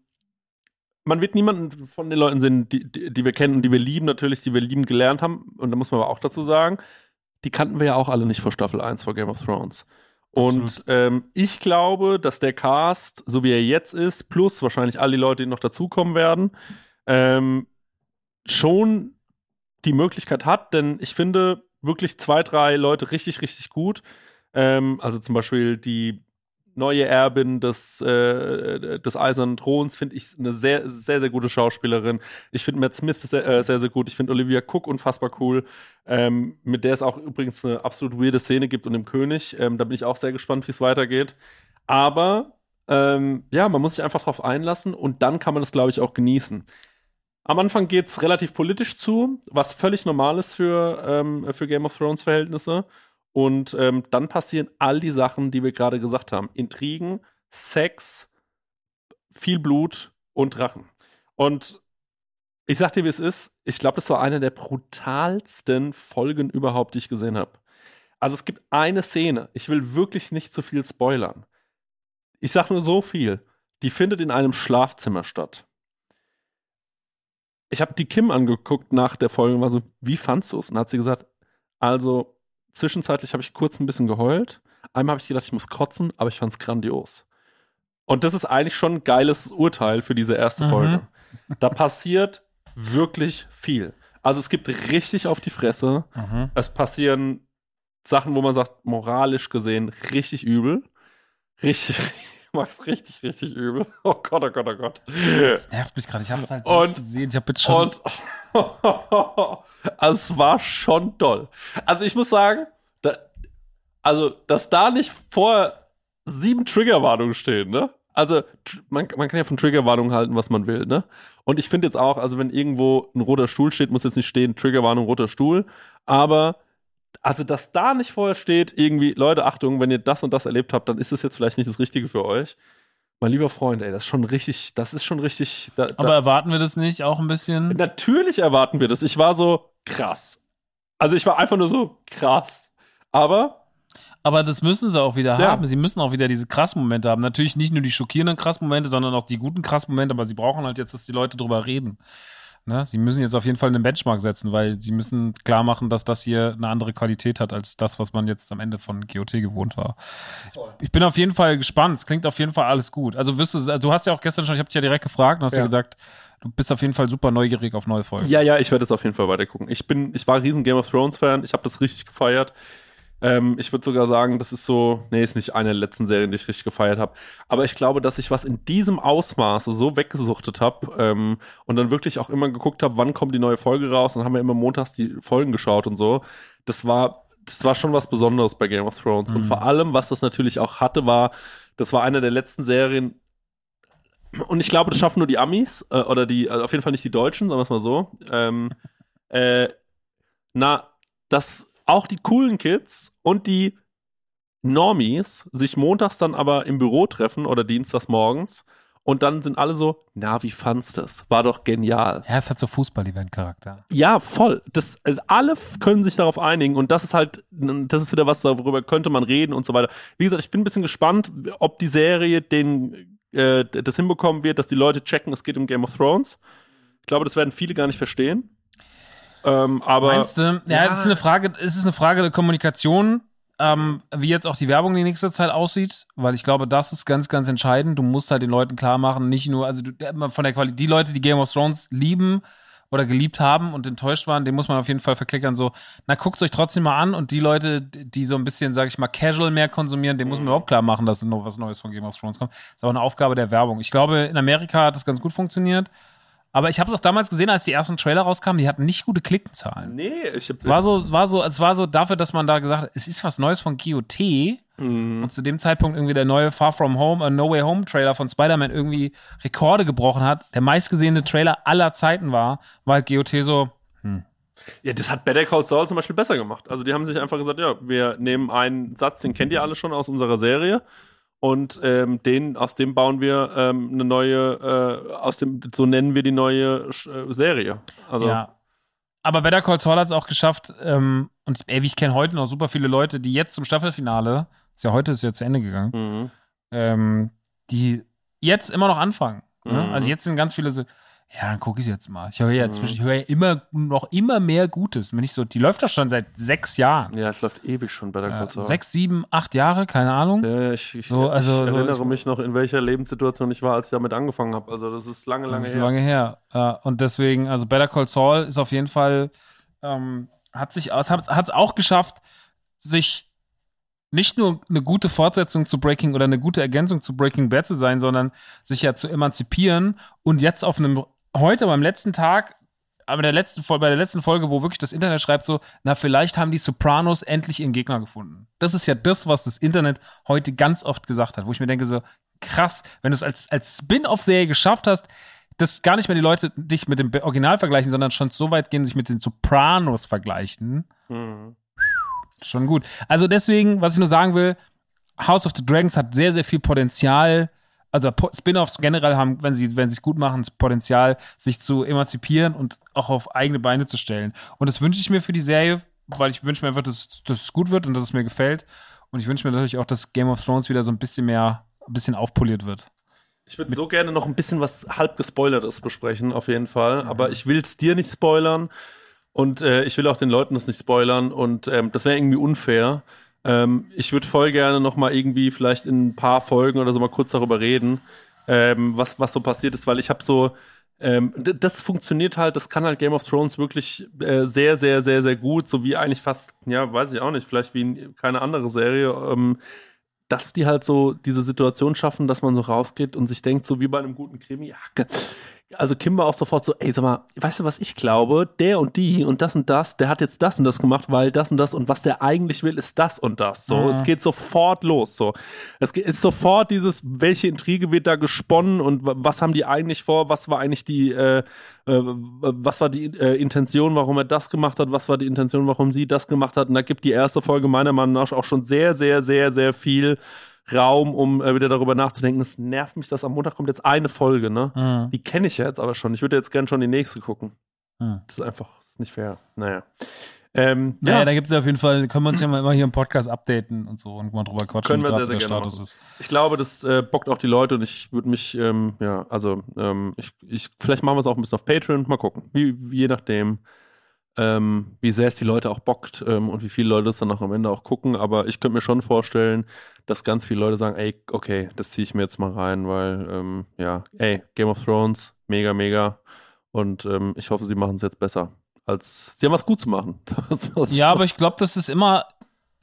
man wird niemanden von den Leuten sehen, die, die, die wir kennen und die wir lieben, natürlich, die wir lieben gelernt haben. Und da muss man aber auch dazu sagen, die kannten wir ja auch alle nicht vor Staffel 1 vor Game of Thrones. Und ähm, ich glaube, dass der Cast, so wie er jetzt ist, plus wahrscheinlich all die Leute, die noch dazukommen werden, ähm, schon die Möglichkeit hat, denn ich finde wirklich zwei, drei Leute richtig, richtig gut. Ähm, also zum Beispiel die neue Erbin des, äh, des Eisernen Throns finde ich eine sehr, sehr, sehr gute Schauspielerin. Ich finde Matt Smith sehr, äh, sehr, sehr gut. Ich finde Olivia Cook unfassbar cool. Ähm, mit der es auch übrigens eine absolut weirde Szene gibt und dem König. Ähm, da bin ich auch sehr gespannt, wie es weitergeht. Aber ähm, ja, man muss sich einfach drauf einlassen und dann kann man das, glaube ich, auch genießen. Am Anfang geht's relativ politisch zu, was völlig normal ist für, ähm, für Game of Thrones Verhältnisse. Und ähm, dann passieren all die Sachen, die wir gerade gesagt haben. Intrigen, Sex, viel Blut und Drachen. Und ich sag dir, wie es ist. Ich glaube, das war eine der brutalsten Folgen überhaupt, die ich gesehen habe. Also es gibt eine Szene. Ich will wirklich nicht zu viel spoilern. Ich sag nur so viel. Die findet in einem Schlafzimmer statt. Ich habe die Kim angeguckt nach der Folge und war so, wie fandst du es? Und hat sie gesagt, also zwischenzeitlich habe ich kurz ein bisschen geheult. Einmal habe ich gedacht, ich muss kotzen, aber ich fand es grandios. Und das ist eigentlich schon ein geiles Urteil für diese erste Mhm. Folge. Da passiert wirklich viel. Also es gibt richtig auf die Fresse. Mhm. Es passieren Sachen, wo man sagt, moralisch gesehen, richtig übel. Richtig, *laughs* Max, richtig, richtig übel. *laughs* Oh Gott, oh Gott, oh Gott. Das nervt mich gerade. Ich habe es halt Und- nicht gesehen. Ich habe jetzt schon. Und also *laughs* es war schon toll. Also ich muss sagen, da, also dass da nicht vor sieben Triggerwarnungen stehen, ne? Also man, man kann ja von Triggerwarnungen halten, was man will, ne? Und ich finde jetzt auch, also wenn irgendwo ein roter Stuhl steht, muss jetzt nicht stehen Triggerwarnung roter Stuhl, aber also dass da nicht vorher steht irgendwie Leute Achtung, wenn ihr das und das erlebt habt, dann ist es jetzt vielleicht nicht das Richtige für euch. Mein lieber Freund, ey, das ist schon richtig, das ist schon richtig. Da, da, aber erwarten wir das nicht auch ein bisschen? Natürlich erwarten wir das. Ich war so krass. Also ich war einfach nur so krass. Aber Aber das müssen sie auch wieder Ja. haben. Sie müssen auch wieder diese krassen Momente haben. Natürlich nicht nur die schockierenden krassen Momente, sondern auch die guten krassen Momente. Aber sie brauchen halt jetzt, dass die Leute drüber reden. Ne? Sie müssen jetzt auf jeden Fall einen Benchmark setzen, weil sie müssen klar machen, dass das hier eine andere Qualität hat als das, was man jetzt am Ende von GOT gewohnt war. Ich bin auf jeden Fall gespannt. Es klingt auf jeden Fall alles gut. Also wirst du, du hast ja auch gestern schon, ich habe dich ja direkt gefragt und hast ja. Ja. gesagt, du bist auf jeden Fall super neugierig auf neue Folgen. ja, ja, ich werde es auf jeden Fall weitergucken. Ich bin, ich war ein riesen Game of Thrones Fan. Ich habe das richtig gefeiert. Ähm, ich würde sogar sagen, das ist so, nee, ist nicht eine der letzten Serien, die ich richtig gefeiert habe. Aber ich glaube, dass ich was in diesem Ausmaße so weggesuchtet habe ähm, und dann wirklich auch immer geguckt habe, wann kommt die neue Folge raus. Und haben wir immer montags die Folgen geschaut und so. Das war, das war schon was Besonderes bei Game of Thrones. Und Mhm. vor allem, was das natürlich auch hatte, war, das war eine der letzten Serien. Und ich glaube, das schaffen nur die Amis äh, oder die, also auf jeden Fall nicht die Deutschen, sagen wir es mal so. Ähm, äh, na, dass auch die coolen Kids und die Normies sich montags dann aber im Büro treffen oder dienstags morgens und dann sind alle so, na, wie fandst du es? War doch genial. Ja, es hat so Fußball-Event-Charakter. Ja, voll. Das, also alle können sich darauf einigen und das ist halt, das ist wieder was, darüber könnte man reden und so weiter. Wie gesagt, ich bin ein bisschen gespannt, ob die Serie den, äh, das hinbekommen wird, dass die Leute checken, es geht um Game of Thrones. Ich glaube, das werden viele gar nicht verstehen. Ähm, aber Meinst du? Ja, es ist eine Frage, es ist eine Frage der Kommunikation, ähm, wie jetzt auch die Werbung die nächste Zeit aussieht, weil ich glaube, das ist ganz, ganz entscheidend. Du musst halt den Leuten klar machen, nicht nur, also du, von der Qualität, die Leute, die Game of Thrones lieben oder geliebt haben und enttäuscht waren, den muss man auf jeden Fall verklickern, so, na, guckt euch trotzdem mal an und die Leute, die so ein bisschen, sag ich mal, casual mehr konsumieren, dem muss man überhaupt klar machen, dass noch was Neues von Game of Thrones kommt. Das ist auch eine Aufgabe der Werbung. Ich glaube, in Amerika hat das ganz gut funktioniert. Aber ich habe es auch damals gesehen, als die ersten Trailer rauskamen, die hatten nicht gute Klickzahlen. nee, ich hab, war so, war so, es war so dafür, dass man da gesagt hat, es ist was Neues von GOT. Mhm. Und zu dem Zeitpunkt irgendwie der neue Far From Home, äh, No Way Home Trailer von Spider-Man irgendwie Rekorde gebrochen hat. Der meistgesehene Trailer aller Zeiten war, weil GOT so, Ja, das hat Better Call Saul zum Beispiel besser gemacht. Also die haben sich einfach gesagt, ja, wir nehmen einen Satz, den kennt ihr alle schon aus unserer Serie und ähm, den aus dem bauen wir ähm, eine neue, äh, aus dem so nennen wir die neue äh, Serie. Also ja. Aber Better Call Saul hat es auch geschafft, ähm, und ey, ich kenne heute noch super viele Leute, die jetzt zum Staffelfinale, ist ja heute ist ja zu Ende gegangen, Mhm. ähm, die jetzt immer noch anfangen. Ne? Mhm. Also jetzt sind ganz viele so, ja, dann gucke ich jetzt mal. Ich höre ja Mhm. zwischen, ich höre ja immer noch immer mehr Gutes. Wenn ich so, die läuft doch schon seit sechs Jahren. ja, es läuft ewig schon Better Call Äh, Saul. sechs, sieben, acht Jahre, keine Ahnung. Ja, ich, ich, So, also, ich so- erinnere mich noch, in welcher Lebenssituation ich war, als ich damit angefangen habe. Also das ist lange, lange das ist her. lange her. Äh, und deswegen, also Better Call Saul ist auf jeden Fall, ähm, hat sich, hat es auch geschafft, sich nicht nur eine gute Fortsetzung zu Breaking oder eine gute Ergänzung zu Breaking Bad zu sein, sondern sich ja zu emanzipieren und jetzt auf einem, heute beim letzten Tag, aber der letzten, bei der letzten Folge, wo wirklich das Internet schreibt so, na, vielleicht haben die Sopranos endlich ihren Gegner gefunden. Das ist ja das, was das Internet heute ganz oft gesagt hat, wo ich mir denke so, krass, wenn du es als, als Spin-off-Serie geschafft hast, dass gar nicht mehr die Leute dich mit dem Original vergleichen, sondern schon so weit gehen, sich mit den Sopranos vergleichen. Mhm. Schon gut. Also deswegen, was ich nur sagen will, House of the Dragons hat sehr, sehr viel Potenzial. Also Spin-offs generell haben, wenn sie, wenn sie es gut machen, das Potenzial, sich zu emanzipieren und auch auf eigene Beine zu stellen. Und das wünsche ich mir für die Serie, weil ich wünsche mir einfach, dass, dass es gut wird und dass es mir gefällt. Und ich wünsche mir natürlich auch, dass Game of Thrones wieder so ein bisschen mehr, ein bisschen aufpoliert wird. Ich würde so gerne noch ein bisschen was halb gespoilertes besprechen, auf jeden Fall. Aber ich will es dir nicht spoilern und äh, ich will auch den Leuten das nicht spoilern und ähm, das wäre irgendwie unfair. Ähm, ich würde voll gerne noch mal irgendwie vielleicht in ein paar Folgen oder so mal kurz darüber reden, ähm, was was so passiert ist, weil ich habe so ähm, das funktioniert halt, das kann halt Game of Thrones wirklich äh, sehr, sehr, sehr, sehr gut, so wie eigentlich fast, ja, weiß ich auch nicht, vielleicht wie in keine andere Serie. Ähm, dass die halt so diese Situation schaffen, dass man so rausgeht und sich denkt, so wie bei einem guten Krimi, ja, also Kim war auch sofort so, ey, sag mal, weißt du, was ich glaube? Der und die und das und das, der hat jetzt das und das gemacht, weil das und das und was der eigentlich will, ist das und das. So, Mhm. es geht sofort los. So, es ist sofort dieses, welche Intrige wird da gesponnen und wa- was haben die eigentlich vor? Was war eigentlich die, äh, äh, was war die äh, Intention, warum er das gemacht hat? Was war die Intention, warum sie das gemacht hat? Und da gibt die erste Folge meiner Meinung nach auch schon sehr, sehr, sehr, sehr viel Raum, um äh, wieder darüber nachzudenken. Es nervt mich, dass am Montag kommt jetzt eine Folge, ne? Mhm. Die kenne ich ja jetzt aber schon. Ich würde jetzt gern schon die nächste gucken. Mhm. Das ist einfach nicht fair. Naja. Ähm, Naja, ja, da gibt es ja auf jeden Fall, können wir uns ja mal immer hier im Podcast updaten und so und mal drüber quatschen, Können wir sehr, sehr der gerne Status machen. ist. ich glaube, das äh, bockt auch die Leute und ich würde mich, ähm, ja, also ähm, ich, ich, vielleicht machen wir es auch ein bisschen auf Patreon, mal gucken. Wie je nachdem, ähm, wie sehr es die Leute auch bockt ähm, und wie viele Leute es dann auch am Ende auch gucken. Aber ich könnte mir schon vorstellen, dass ganz viele Leute sagen, ey, okay, das ziehe ich mir jetzt mal rein, weil, ähm, ja, ey, Game of Thrones, mega, mega. Und ähm, ich hoffe, sie machen es jetzt besser. Als sie haben was gut zu machen. *laughs* Ja, aber ich glaube, das ist immer,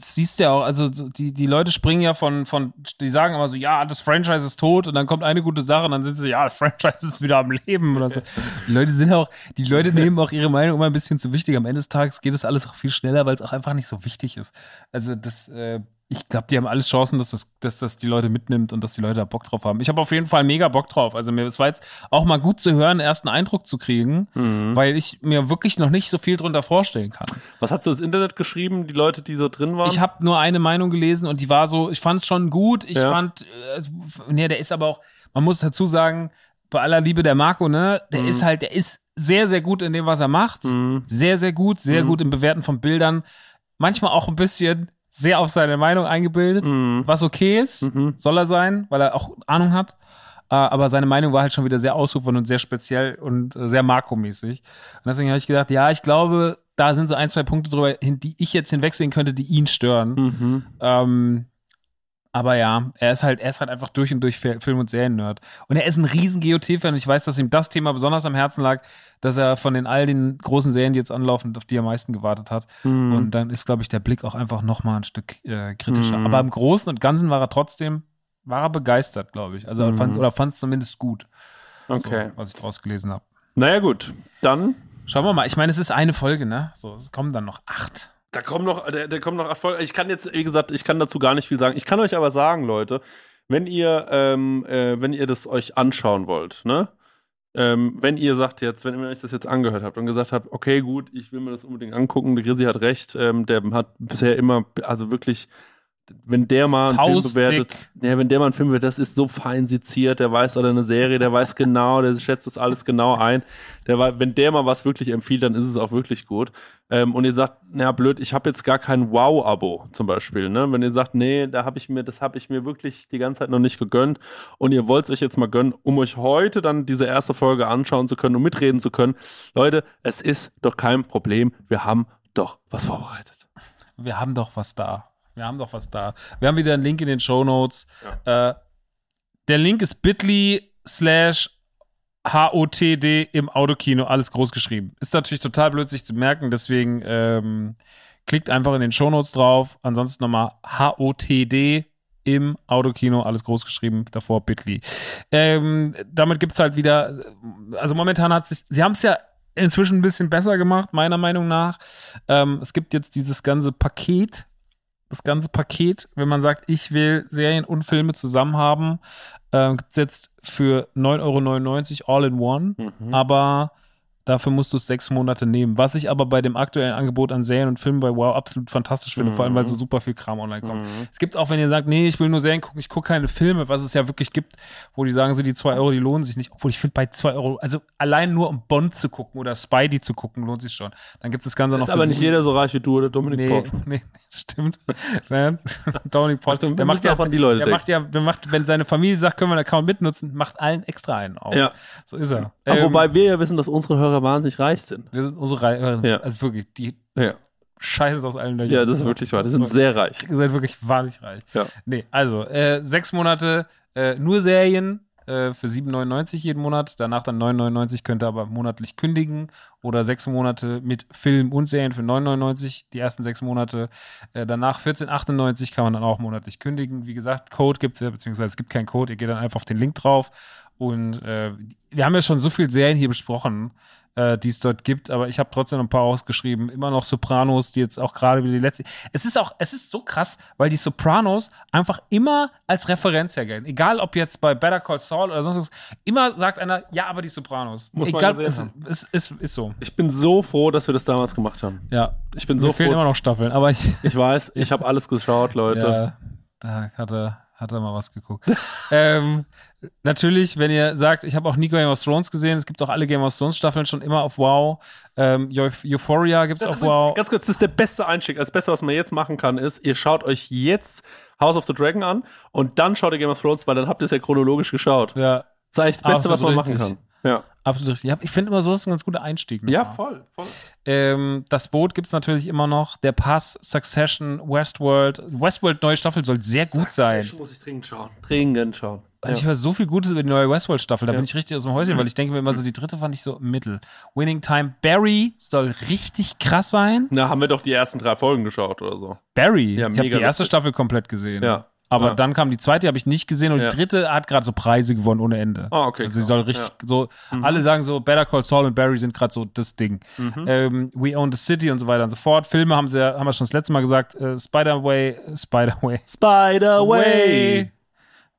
siehst du ja auch, also so die, die Leute springen ja von, von, die sagen immer so, ja, das Franchise ist tot und dann kommt eine gute Sache und dann sind sie, ja, das Franchise ist wieder am Leben oder so. Die Leute sind auch, die Leute nehmen auch ihre Meinung immer ein bisschen zu wichtig. Am Ende des Tages geht es alles auch viel schneller, weil es auch einfach nicht so wichtig ist. Also das, äh, ich glaube, die haben alles Chancen, dass das, dass das die Leute mitnimmt und dass die Leute da Bock drauf haben. Ich habe auf jeden Fall mega Bock drauf. Also mir es war jetzt auch mal gut zu hören, ersten Eindruck zu kriegen, Mhm. weil ich mir wirklich noch nicht so viel drunter vorstellen kann. Was hat so das Internet geschrieben, die Leute, die so drin waren? Ich habe nur eine Meinung gelesen und die war so, ich fand es schon gut. Ich Ja. fand, äh, nee, der ist aber auch, man muss dazu sagen, bei aller Liebe der Marco, ne, der ist halt, der ist sehr, sehr gut in dem, was er macht. Mhm. Sehr, sehr gut, sehr Mhm. gut im Bewerten von Bildern. Manchmal auch ein bisschen sehr auf seine Meinung eingebildet, Mhm. was okay ist, Mhm. soll er sein, weil er auch Ahnung hat. Äh, aber seine Meinung war halt schon wieder sehr ausufernd und sehr speziell und äh, sehr makromäßig. Und deswegen habe ich gedacht, ja, ich glaube, da sind so ein, zwei Punkte drüber, hin, die ich jetzt hinwegsehen könnte, die ihn stören. Mhm. Ähm, aber ja, er ist halt, er ist halt einfach durch und durch Fi- Film- und Serien-Nerd. Und er ist ein riesen GOT-Fan. Und ich weiß, dass ihm das Thema besonders am Herzen lag, dass er von den all den großen Serien, die jetzt anlaufen, auf die er am meisten gewartet hat. Mhm. Und dann ist, glaube ich, der Blick auch einfach noch mal ein Stück äh, kritischer. Mhm. Aber im Großen und Ganzen war er trotzdem, war er begeistert, glaube ich. Also Mhm. fand's, oder fand es zumindest gut, Okay. so, was ich draus gelesen habe. Naja, gut. Dann. Schauen wir mal. Ich meine, es ist eine Folge, ne? So, es kommen dann noch acht. Da kommen noch, da, da kommen noch acht Folgen. Ich kann jetzt, wie gesagt, ich kann dazu gar nicht viel sagen. Ich kann euch aber sagen, Leute, wenn ihr, ähm, äh, wenn ihr das euch anschauen wollt, ne? Ähm, wenn ihr sagt jetzt, wenn ihr euch das jetzt angehört habt und gesagt habt, okay, gut, ich will mir das unbedingt angucken, der Grisi hat recht, ähm, der hat bisher immer, also wirklich, wenn der mal einen Film Faustdick. bewertet, ja, wenn der mal einen Film bewertet, das ist so fein seziert, der weiß oder eine Serie, der weiß genau, der schätzt das alles genau ein. Der wenn der mal was wirklich empfiehlt, dann ist es auch wirklich gut. Ähm, und ihr sagt, na blöd, ich habe jetzt gar kein Wow-Abo zum Beispiel. Ne? Wenn ihr sagt, nee, da habe ich mir, das habe ich mir wirklich die ganze Zeit noch nicht gegönnt und ihr wollt es euch jetzt mal gönnen, um euch heute dann diese erste Folge anschauen zu können und mitreden zu können. Leute, es ist doch kein Problem. Wir haben doch was vorbereitet. Wir haben doch was da. Wir haben doch was da. Wir haben wieder einen Link in den Show Notes. Äh, der Link ist bit.ly slash HOTD im Autokino, alles groß geschrieben. Ist natürlich total blöd, sich zu merken, deswegen ähm, klickt einfach in den Show Notes drauf. Ansonsten nochmal HOTD im Autokino, alles groß geschrieben, davor bit.ly. Ähm, damit gibt's halt wieder, also momentan hat sich, sie haben es ja inzwischen ein bisschen besser gemacht, meiner Meinung nach. Ähm, es gibt jetzt dieses ganze Paket, das ganze Paket, wenn man sagt, ich will Serien und Filme zusammen haben, ähm, gibt es jetzt für 9,99 Euro all in one, Mhm. aber dafür musst du es sechs Monate nehmen. Was ich aber bei dem aktuellen Angebot an Serien und Filmen bei Wow absolut fantastisch finde, vor allem weil so super viel Kram online kommt. Mhm. Es gibt auch, wenn ihr sagt, nee, ich will nur Serien gucken, ich gucke keine Filme, was es ja wirklich gibt, wo die sagen, so die zwei Euro, die lohnen sich nicht. Obwohl ich finde, bei zwei Euro, also allein nur um Bond zu gucken oder Spidey zu gucken, lohnt sich schon. Dann gibt es das Ganze noch Ist aber nicht jeder so reich wie du oder Dominik Nee, Porsche. *laughs* nee, stimmt. *laughs* Dominik Porsche, Also, der macht ja, auch an die Leute der denken. macht ja, der macht, wenn seine Familie sagt, können wir den Account mitnutzen, macht allen extra einen auf. Ja. So ist er. Aber Ähm, wobei wir ja wissen, dass unsere Hörer wahnsinnig reich sind. wir sind unsere Reihe, Ja. also wirklich, die Ja. scheißen es aus allen Löchern. Ja, das ist wirklich wahr. Die sind sehr reich. Ihr seid wirklich wahnsinnig reich. Ja. Nee, also, äh, sechs Monate äh, nur Serien äh, für 7,99 jeden Monat. Danach dann 9,99 könnt ihr aber monatlich kündigen. Oder sechs Monate mit Film und Serien für 9,99 die ersten sechs Monate. Äh, danach 14,98 kann man dann auch monatlich kündigen. Wie gesagt, Code gibt's ja, beziehungsweise es gibt keinen Code. Ihr geht dann einfach auf den Link drauf. Und äh, wir haben ja schon so viel Serien hier besprochen, äh, die es dort gibt, aber ich habe trotzdem ein paar ausgeschrieben. Immer noch Sopranos, die jetzt auch gerade wieder die letzte. Es ist auch, es ist so krass, weil die Sopranos einfach immer als Referenz hergelten. Egal ob jetzt bei Better Call Saul oder sonst was, immer sagt einer, ja, aber die Sopranos. Muss man Egal, gesehen es, es, es ist so. Ich bin so froh, dass wir das damals gemacht haben. Ja. Ich bin Mir so fehlen froh. immer noch Staffeln, aber ich, Ich weiß, ich habe alles geschaut, Leute. Ja, da hat er, hat er mal was geguckt. *laughs* ähm, natürlich, wenn ihr sagt, ich habe auch nie Game of Thrones gesehen, es gibt auch alle Game of Thrones Staffeln schon immer auf Wow. Ähm, Euph- Euphoria gibt's Das auf Wow. Ganz kurz, das ist der beste Einstieg. Das Beste, was man jetzt machen kann, ist, ihr schaut euch jetzt House of the Dragon an und dann schaut ihr Game of Thrones, weil dann habt ihr es ja chronologisch geschaut. Ja, Das ist eigentlich das Beste, was man Absolut machen richtig. kann. Ja, absolut richtig. Ich finde immer so ist ein ganz guter Einstieg. ja voll, voll. Ähm, das Boot gibt's natürlich immer noch. Der Pass, Succession, Westworld. Westworld neue Staffel soll sehr gut sein. Succession muss ich dringend schauen. Dringend schauen. Und ich höre so viel Gutes über die neue Westworld-Staffel, da Ja. bin ich richtig aus dem Häuschen, weil ich denke mir immer so, die dritte fand ich so mittel. Winning Time Barry soll richtig krass sein. Na, haben wir doch die ersten drei Folgen geschaut oder so. Barry, Ja, ich habe die erste. Staffel komplett gesehen. Ja. aber Ja. dann kam die zweite, die habe ich nicht gesehen und Ja. die dritte hat gerade so Preise gewonnen ohne Ende. Ah, okay, Also sie soll richtig so, Mhm. alle sagen so, Better Call Saul und Barry sind gerade so das Ding. Mhm. Ähm, We Own the City und so weiter und so fort. Filme haben sie, haben wir schon das letzte Mal gesagt, äh, Spider-Way, Spider-Way. Spider-Way.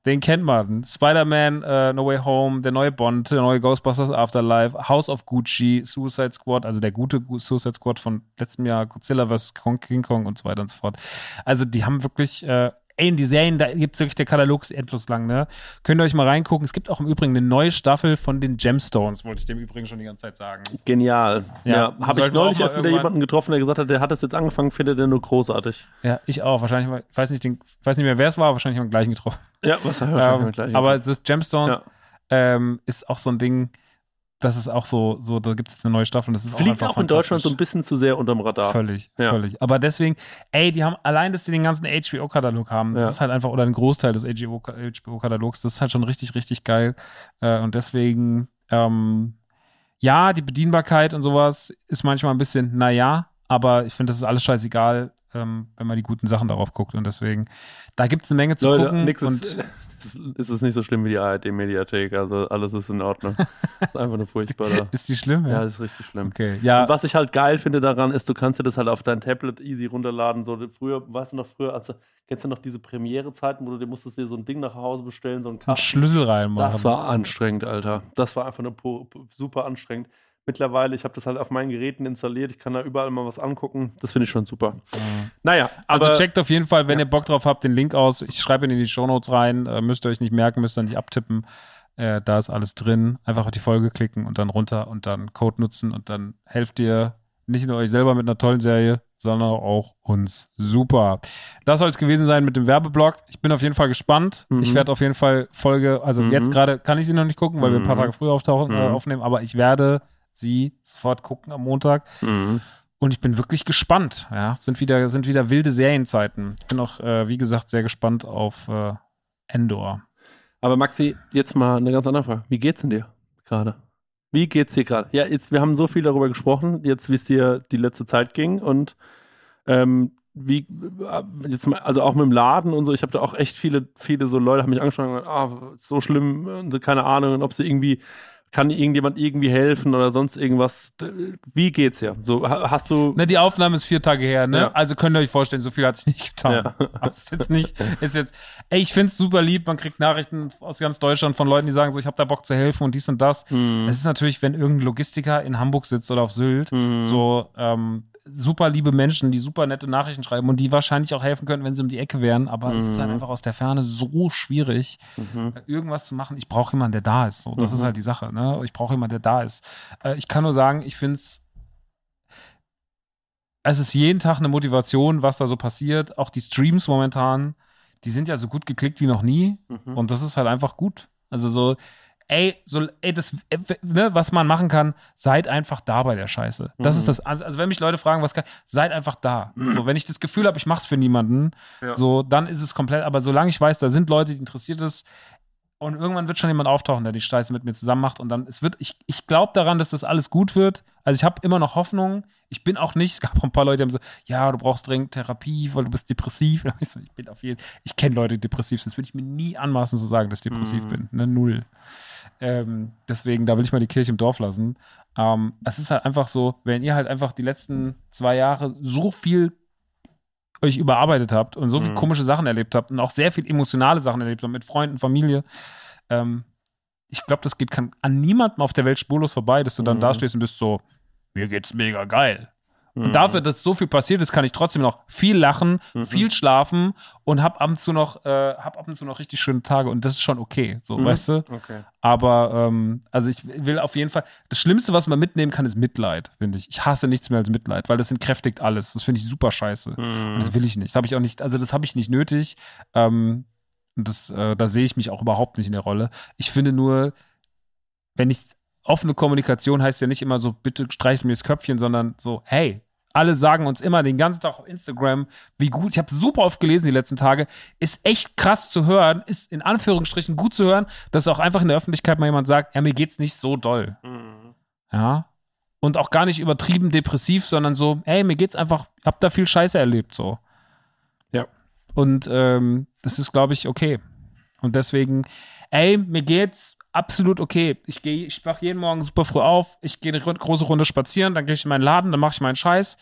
Den kennt man. Spider-Man, äh, No Way Home, der neue Bond, der neue Ghostbusters Afterlife, House of Gucci, Suicide Squad, also der gute Gu- Suicide Squad von letztem Jahr, Godzilla vs. King Kong und so weiter und so fort. Also die haben wirklich, äh, ey, in die Serien, da gibt's wirklich, der Katalog ist endlos lang, ne? Könnt ihr euch mal reingucken. Es gibt auch im Übrigen eine neue Staffel von den Gemstones, wollte ich dem Übrigen schon die ganze Zeit sagen. Genial. Ja, Ja, habe ich neulich erst wieder jemanden getroffen, der gesagt hat, der hat das jetzt angefangen, findet er nur großartig. Ja, ich auch. Wahrscheinlich, ich weiß nicht, den, weiß nicht mehr, wer es war, wahrscheinlich haben wir den gleichen getroffen. Ja, was er wahrscheinlich Ähm, mit gleich. aber das Gemstones Ja. ähm, ist auch so ein Ding, das ist auch so, so da gibt es jetzt eine neue Staffel und das ist fliegt einfach auch in Deutschland so ein bisschen zu sehr unterm Radar. Völlig, Ja. völlig. Aber deswegen, ey, die haben allein, dass die den ganzen HBO-Katalog haben, das Ja. ist halt einfach, oder ein Großteil des HBO-Katalogs, das ist halt schon richtig, richtig geil. Äh, und deswegen, ähm, ja, die Bedienbarkeit und sowas ist manchmal ein bisschen, naja, aber ich finde, das ist alles scheißegal, ähm, wenn man die guten Sachen darauf guckt. Und deswegen, da gibt es eine Menge zu Leute, gucken. nix und ist, *laughs* ist, ist es nicht so schlimm wie die ARD-Mediathek. Also alles ist in Ordnung. *laughs* ist einfach nur furchtbar da. ist die schlimm? Ja, das ist richtig schlimm. Okay, ja. Und was ich halt geil finde daran, ist, du kannst dir das halt auf dein Tablet easy runterladen. So früher, weißt du noch früher, als kennst du noch diese Premiere-Zeiten, wo du dir musstest dir so ein Ding nach Hause bestellen, so ein einen Kasten. Schlüssel reinmachen. Das war anstrengend, Alter. Das war einfach nur super anstrengend. Mittlerweile, ich habe das halt auf meinen Geräten installiert. Ich kann da überall mal was angucken. Das finde ich schon super. Naja, Also aber checkt auf jeden Fall, wenn ihr Bock drauf habt, den Link aus. Ich schreibe ihn in die Shownotes rein. Äh, müsst ihr euch nicht merken, müsst ihr nicht abtippen. Äh, da ist alles drin. Einfach auf die Folge klicken und dann runter und dann Code nutzen und dann helft ihr nicht nur euch selber mit einer tollen Serie, sondern auch uns. Super. Das soll es gewesen sein mit dem Werbeblock. Ich bin auf jeden Fall gespannt. Mhm. Ich werde auf jeden Fall Folge, also Mhm. jetzt gerade kann ich sie noch nicht gucken, weil wir ein paar Mhm. Tage früher auftauchen, äh, Mhm. aufnehmen, aber ich werde sie sofort gucken am Montag. Mhm. Und ich bin wirklich gespannt. Ja, sind wieder, sind wieder wilde Serienzeiten. Ich bin auch, äh, wie gesagt, sehr gespannt auf äh, Endor. Aber Maxi, jetzt mal eine ganz andere Frage. Wie geht's denn dir gerade? Wie geht's dir gerade? Ja, jetzt, wir haben so viel darüber gesprochen, jetzt wie es dir die letzte Zeit ging und ähm, wie äh, jetzt mal, also auch mit dem Laden und so, ich habe da auch echt viele, viele so Leute haben mich angeschaut und gesagt, ah, so schlimm, und keine Ahnung, und ob sie irgendwie, kann irgendjemand irgendwie helfen oder sonst irgendwas. Wie geht's dir? So, ha- hast du. Ne, die Aufnahme ist vier Tage her, ne? Ja. Also könnt ihr euch vorstellen, so viel hat es nicht getan. Ja. *laughs* Ist jetzt nicht, ist jetzt, ey, ich find's super lieb, man kriegt Nachrichten aus ganz Deutschland von Leuten, die sagen so, ich habe da Bock zu helfen und dies und das. Hm. Es ist natürlich, wenn irgendein Logistiker in Hamburg sitzt oder auf Sylt, Mhm. so ähm, super liebe Menschen, die super nette Nachrichten schreiben und die wahrscheinlich auch helfen könnten, wenn sie um die Ecke wären, aber es ist halt Mhm. einfach aus der Ferne so schwierig, Mhm. äh, irgendwas zu machen. Ich brauche jemanden, der da ist. So, das Mhm. ist halt die Sache. Ne? Ich brauche jemanden, der da ist. Äh, ich kann nur sagen, ich finde es. Es ist jeden Tag eine Motivation, was da so passiert. Auch die Streams momentan, die sind ja so gut geklickt wie noch nie. Mhm. Und das ist halt einfach gut. Also so, ey, so, ey, das, äh, ne, was man machen kann, seid einfach da bei der Scheiße. Das Mhm. ist das, also, also wenn mich Leute fragen, was kann, seid einfach da. So, wenn ich das Gefühl habe, ich mach's für niemanden, Ja. so, dann ist es komplett, aber solange ich weiß, da sind Leute, die interessiert ist, und irgendwann wird schon jemand auftauchen, der die Scheiße mit mir zusammen macht. Und dann, es wird, ich, ich glaube daran, dass das alles gut wird. Also ich habe immer noch Hoffnung. Ich bin auch nicht, *laughs* es gab auch ein paar Leute, die haben so, ja, du brauchst dringend Therapie, weil du bist depressiv. *laughs* Ich, so, ich bin auf jeden ich kenne Leute, die depressiv sind. Das würde ich mir nie anmaßen zu sagen, dass ich depressiv Mhm. bin. Ne, null. Ähm, deswegen, da will ich mal die Kirche im Dorf lassen. Ähm, es ist halt einfach so, wenn ihr halt einfach die letzten zwei Jahre so viel euch überarbeitet habt und so viele Mhm. komische Sachen erlebt habt und auch sehr viel emotionale Sachen erlebt habt mit Freunden, Familie. Ähm, ich glaube, das geht kann an niemandem auf der Welt spurlos vorbei, dass du dann Mhm. da stehst und bist so, mir geht's mega geil. Mhm. Und dafür, dass so viel passiert ist, kann ich trotzdem noch viel lachen, Mhm. viel schlafen und hab ab und zu noch, äh, hab ab und zu noch richtig schöne Tage und das ist schon okay, so, Mhm. weißt du? Okay. Aber ähm, also ich will auf jeden Fall. Das Schlimmste, was man mitnehmen kann, ist Mitleid, finde ich. Ich hasse nichts mehr als Mitleid, weil das entkräftigt alles. Das finde ich super scheiße. Und Mhm. das will ich nicht. Das habe ich auch nicht, also das habe ich nicht nötig. Ähm, und das, äh, da sehe ich mich auch überhaupt nicht in der Rolle. Ich finde nur, wenn ich offene Kommunikation heißt ja nicht immer so, bitte streicht mir das Köpfchen, sondern so, hey, alle sagen uns immer den ganzen Tag auf Instagram, wie gut, ich habe super oft gelesen die letzten Tage, ist echt krass zu hören, ist in Anführungsstrichen gut zu hören, dass auch einfach in der Öffentlichkeit mal jemand sagt, ja, mir geht's nicht so doll. Mhm. Ja. Und auch gar nicht übertrieben depressiv, sondern so, ey, mir geht's einfach, hab da viel Scheiße erlebt, so. Ja. Und ähm, das ist, glaube ich, okay. Und deswegen, ey, mir geht's absolut okay. Ich gehe, ich wach jeden Morgen super früh auf, ich gehe eine große Runde spazieren, dann gehe ich in meinen Laden, dann mache ich meinen Scheiß,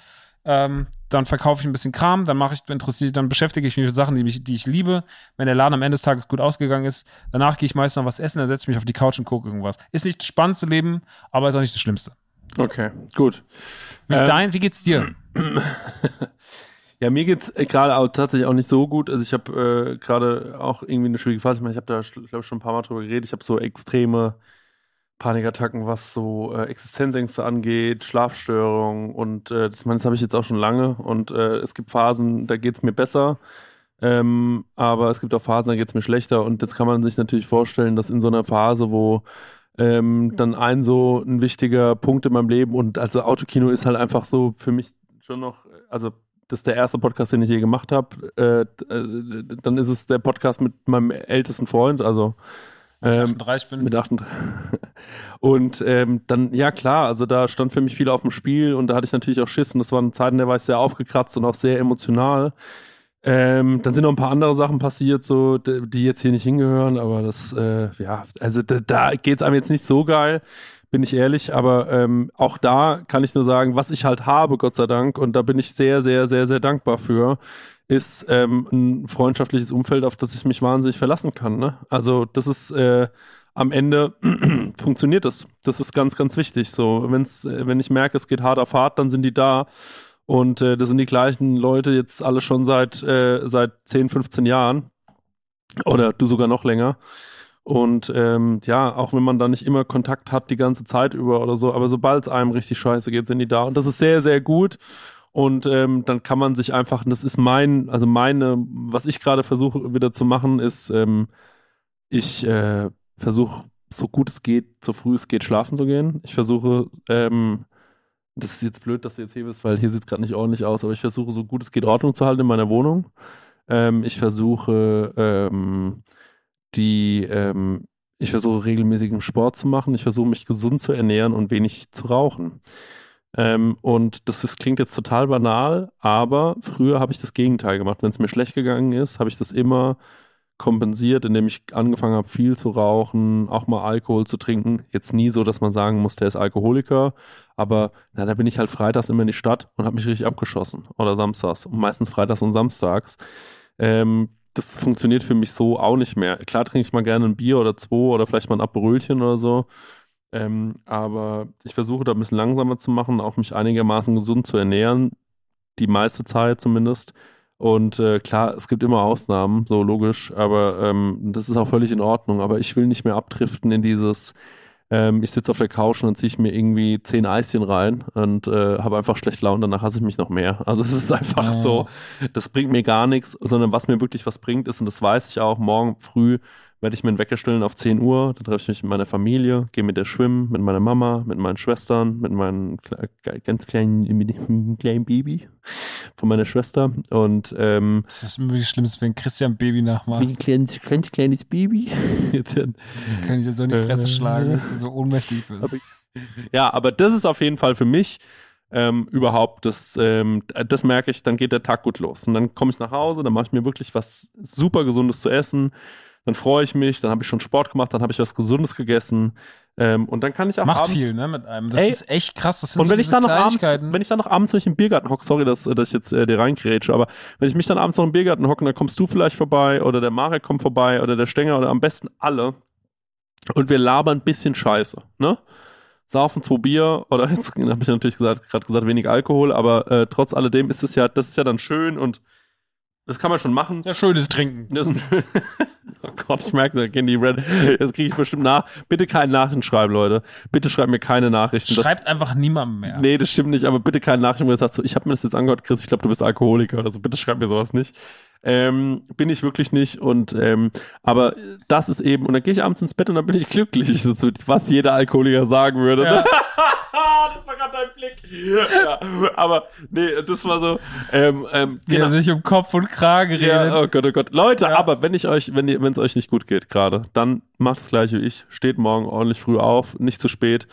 ähm, dann verkaufe ich ein bisschen Kram, dann mache ich interessiert, dann beschäftige ich mich mit Sachen, die, mich, die ich liebe. Wenn der Laden am Ende des Tages gut ausgegangen ist, danach gehe ich meist noch was essen, dann setze ich mich auf die Couch und gucke irgendwas. Ist nicht das spannendste Leben, aber ist auch nicht das Schlimmste. Okay, gut. Wie ist ähm, dein, wie geht's dir? *clears throat* *clears throat* Ja, mir geht's äh, gerade auch tatsächlich auch nicht so gut. Also ich habe äh, gerade auch irgendwie eine schwierige Phase. Ich meine, ich habe da, glaube ich, schon ein paar Mal drüber geredet. Ich habe so extreme Panikattacken, was so äh, Existenzängste angeht, Schlafstörungen und äh, das, meine, das habe ich jetzt auch schon lange. Und äh, es gibt Phasen, da geht's mir besser. Ähm, aber es gibt auch Phasen, da geht's mir schlechter. Und jetzt kann man sich natürlich vorstellen, dass in so einer Phase, wo ähm, dann ein so ein wichtiger Punkt in meinem Leben und also Autokino ist halt einfach so für mich schon noch, also das ist der erste Podcast, den ich je gemacht habe. Äh, äh, dann ist es der Podcast mit meinem ältesten Freund, also ähm, 38 bin. Mit 38. *laughs* Und ähm, dann, ja klar, also da stand für mich viel auf dem Spiel und da hatte ich natürlich auch Schiss und das waren Zeiten, da war ich sehr aufgekratzt und auch sehr emotional. Ähm, dann sind noch ein paar andere Sachen passiert, so die jetzt hier nicht hingehören, aber das, äh, ja, also da, da geht's einem jetzt nicht so geil bin ich ehrlich. Aber ähm, auch da kann ich nur sagen, was ich halt habe, Gott sei Dank, und da bin ich sehr, sehr, sehr, sehr dankbar für, ist ähm, ein freundschaftliches Umfeld, auf das ich mich wahnsinnig verlassen kann. Ne? Also das ist äh, am Ende *clears throat* funktioniert das. Das ist ganz, ganz wichtig. So, wenn's, äh, wenn ich merke, es geht hart auf hart, dann sind die da. Und äh, das sind die gleichen Leute jetzt alle schon seit, äh, seit 10, 15 Jahren. Oder du sogar noch länger. Und ähm, ja, auch wenn man da nicht immer Kontakt hat die ganze Zeit über oder so, aber sobald es einem richtig scheiße geht, sind die da. Und das ist sehr, sehr gut. Und ähm, dann kann man sich einfach, das ist mein, also meine, was ich gerade versuche wieder zu machen, ist, ähm, ich äh, versuche, so gut es geht, so früh es geht, schlafen zu gehen. Ich versuche, ähm, das ist jetzt blöd, dass du jetzt hier bist, weil hier sieht es gerade nicht ordentlich aus, aber ich versuche, so gut es geht, Ordnung zu halten in meiner Wohnung. Ähm, ich versuche, ähm, die ähm, ich versuche regelmäßigen Sport zu machen, ich versuche mich gesund zu ernähren und wenig zu rauchen. Ähm, und das, ist, klingt jetzt total banal, aber früher habe ich das Gegenteil gemacht. Wenn es mir schlecht gegangen ist, habe ich das immer kompensiert, indem ich angefangen habe, viel zu rauchen, auch mal Alkohol zu trinken. Jetzt nie so, dass man sagen muss, der ist Alkoholiker, aber na, da bin ich halt freitags immer in die Stadt und habe mich richtig abgeschossen. Oder samstags. Und meistens freitags und samstags. Ähm, das funktioniert für mich so auch nicht mehr. Klar trinke ich mal gerne ein Bier oder zwei oder vielleicht mal ein Aperölchen oder so. Ähm, aber ich versuche da ein bisschen langsamer zu machen, auch mich einigermaßen gesund zu ernähren. Die meiste Zeit zumindest. Und äh, klar, es gibt immer Ausnahmen, so logisch, aber ähm, das ist auch völlig in Ordnung. Aber ich will nicht mehr abdriften in dieses, ähm, ich sitze auf der Couch und dann ziehe ich mir irgendwie zehn Eischen rein und äh, habe einfach schlecht Laune, danach hasse ich mich noch mehr. Also es ist einfach oh. so, das bringt mir gar nichts, sondern was mir wirklich was bringt ist, und das weiß ich auch, morgen früh werde ich mir einen Wecker stellen auf 10 Uhr, dann treffe ich mich mit meiner Familie, gehe mit der schwimmen, mit meiner Mama, mit meinen Schwestern, mit meinem ganz kleinen, kleinen Baby von meiner Schwester und ähm, Das ist immer das Schlimmste, wenn Christian Baby nachmacht. Wie ein kleines, kleines, kleines Baby. *laughs* dann, kann ich das so in die Fresse äh, schlagen, dass du so ohnmächtig bist. Aber, ja, aber das ist auf jeden Fall für mich ähm, überhaupt das, ähm, das merke ich, dann geht der Tag gut los. Und dann komme ich nach Hause, dann mache ich mir wirklich was super Gesundes zu essen dann freue ich mich, dann habe ich schon Sport gemacht, dann habe ich was Gesundes gegessen. Ähm, und dann kann ich auch Macht abends, viel, ne, mit einem. Das ey, ist echt krass. Das sind und wenn so ich dann noch abends, wenn ich dann noch abends mich im Biergarten hocke, sorry, dass, dass ich jetzt äh, dir reingrätsche, aber wenn ich mich dann abends noch im Biergarten hocke, dann kommst du vielleicht vorbei oder der Marek kommt vorbei oder der Stenger oder am besten alle und wir labern ein bisschen Scheiße, ne? Saufen zwei Bier oder jetzt *laughs* habe ich natürlich gesagt, gerade gesagt wenig Alkohol, aber äh, trotz alledem ist es ja, das ist ja dann schön und das kann man schon machen. Ja, schönes Trinken. Das ist ein schön *laughs* Oh Gott, ich merke, da gehen die Red. Jetzt kriege ich bestimmt nach. Bitte keine Nachrichten schreiben, Leute. Bitte schreibt mir keine Nachrichten. Schreibt das, einfach niemandem mehr. Nee, das stimmt nicht, aber bitte keine Nachrichten, wo ihr sagt, so, ich habe mir das jetzt angehört, Chris, ich glaube, du bist Alkoholiker oder so. Bitte schreibt mir sowas nicht. Ähm, bin ich wirklich nicht und ähm, aber das ist eben und dann gehe ich abends ins Bett und dann bin ich glücklich, was jeder Alkoholiker sagen würde. Ja. *laughs* *laughs* das war gerade dein Blick. Ja, aber nee, das war so. Ähm, ähm, Wie er sich um Kopf und Kragen redet. ja, oh Gott, oh Gott. Leute, Ja. aber wenn ich euch, wenn ihr, wenn es euch nicht gut geht gerade, dann macht das gleiche wie ich. Steht morgen ordentlich früh auf, nicht zu spät.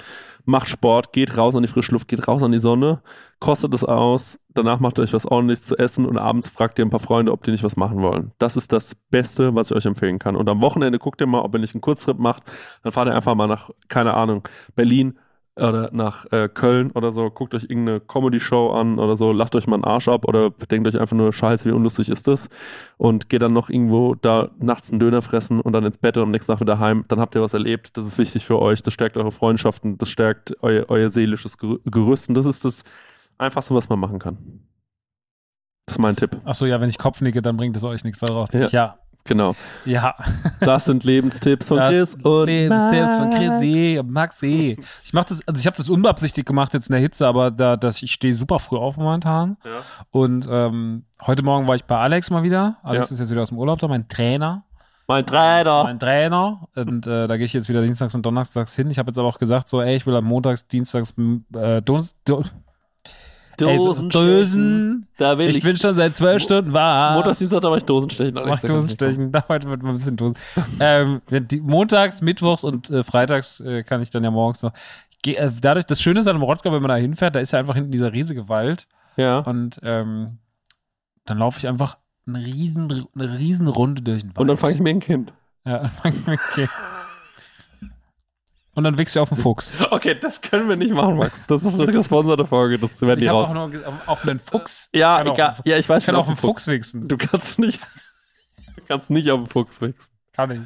Macht Sport, geht raus an die frische Luft, geht raus an die Sonne, kostet es aus, danach macht ihr euch was ordentliches zu essen und abends fragt ihr ein paar Freunde, ob die nicht was machen wollen. Das ist das Beste, was ich euch empfehlen kann. Und am Wochenende guckt ihr mal, ob ihr nicht einen Kurztrip macht, dann fahrt ihr einfach mal nach, keine Ahnung, Berlin, oder nach äh, Köln oder so, guckt euch irgendeine Comedy-Show an oder so, lacht euch mal einen Arsch ab oder denkt euch einfach nur, scheiße, wie unlustig ist das und geht dann noch irgendwo da nachts einen Döner fressen und dann ins Bett und am nächsten Tag wieder heim, dann habt ihr was erlebt, das ist wichtig für euch, das stärkt eure Freundschaften, das stärkt euer, euer seelisches Gerü- Gerüst und das ist das Einfachste, was man machen kann. Das ist mein Tipp. Ach so, ja, wenn ich Kopf nicke, dann bringt es euch nichts daraus. Ja. Ja. Genau. Ja. Das sind Lebenstipps von Das Chris und Lebenstipps von Max. Chrissy und Maxi. Ich mach das, also ich habe das unbeabsichtigt gemacht jetzt in der Hitze, aber da, dass ich stehe super früh auf momentan. Ja. Und ähm, heute Morgen war ich bei Alex mal wieder. Alex Ja. ist jetzt wieder aus dem Urlaub da, mein Trainer. Mein Trainer. Mein Trainer. Und äh, da gehe ich jetzt wieder dienstags und donnerstags hin. Ich habe jetzt aber auch gesagt, so, ey, ich will am montags, dienstags äh, Dons, Do, ey, Dosen. Da will Ich, ich, bin schon seit zwölf Stunden wach. Montags, Dienstag, da war ich Dosenstechen. Mach ich Dosenstechen, da heute wird mal ein bisschen Dosen. ähm, montags, mittwochs und äh, freitags äh, kann ich dann ja morgens noch. Geh, äh, dadurch, das Schöne ist an dem Rottgau, wenn man da hinfährt, da ist ja einfach hinten dieser riesige Wald. Ja. und ähm, dann laufe ich einfach eine riesen, eine riesen Runde durch den Wald. Und dann fange ich mir ein Kind. Ja, dann fang ich okay. *laughs* Und dann wächst du auf den Fuchs. *laughs* Okay, das können wir nicht machen, Max. Das ist eine gesponserte Folge, das werden die Ich habe raus. auch ge- auf, einen Fuchs. Ja, Kann auch egal. Ja, ich weiß Ich kann auf einen Fuchs wichsen. Du kannst nicht, *laughs* du kannst nicht auf den Fuchs wichsen. Kann ich.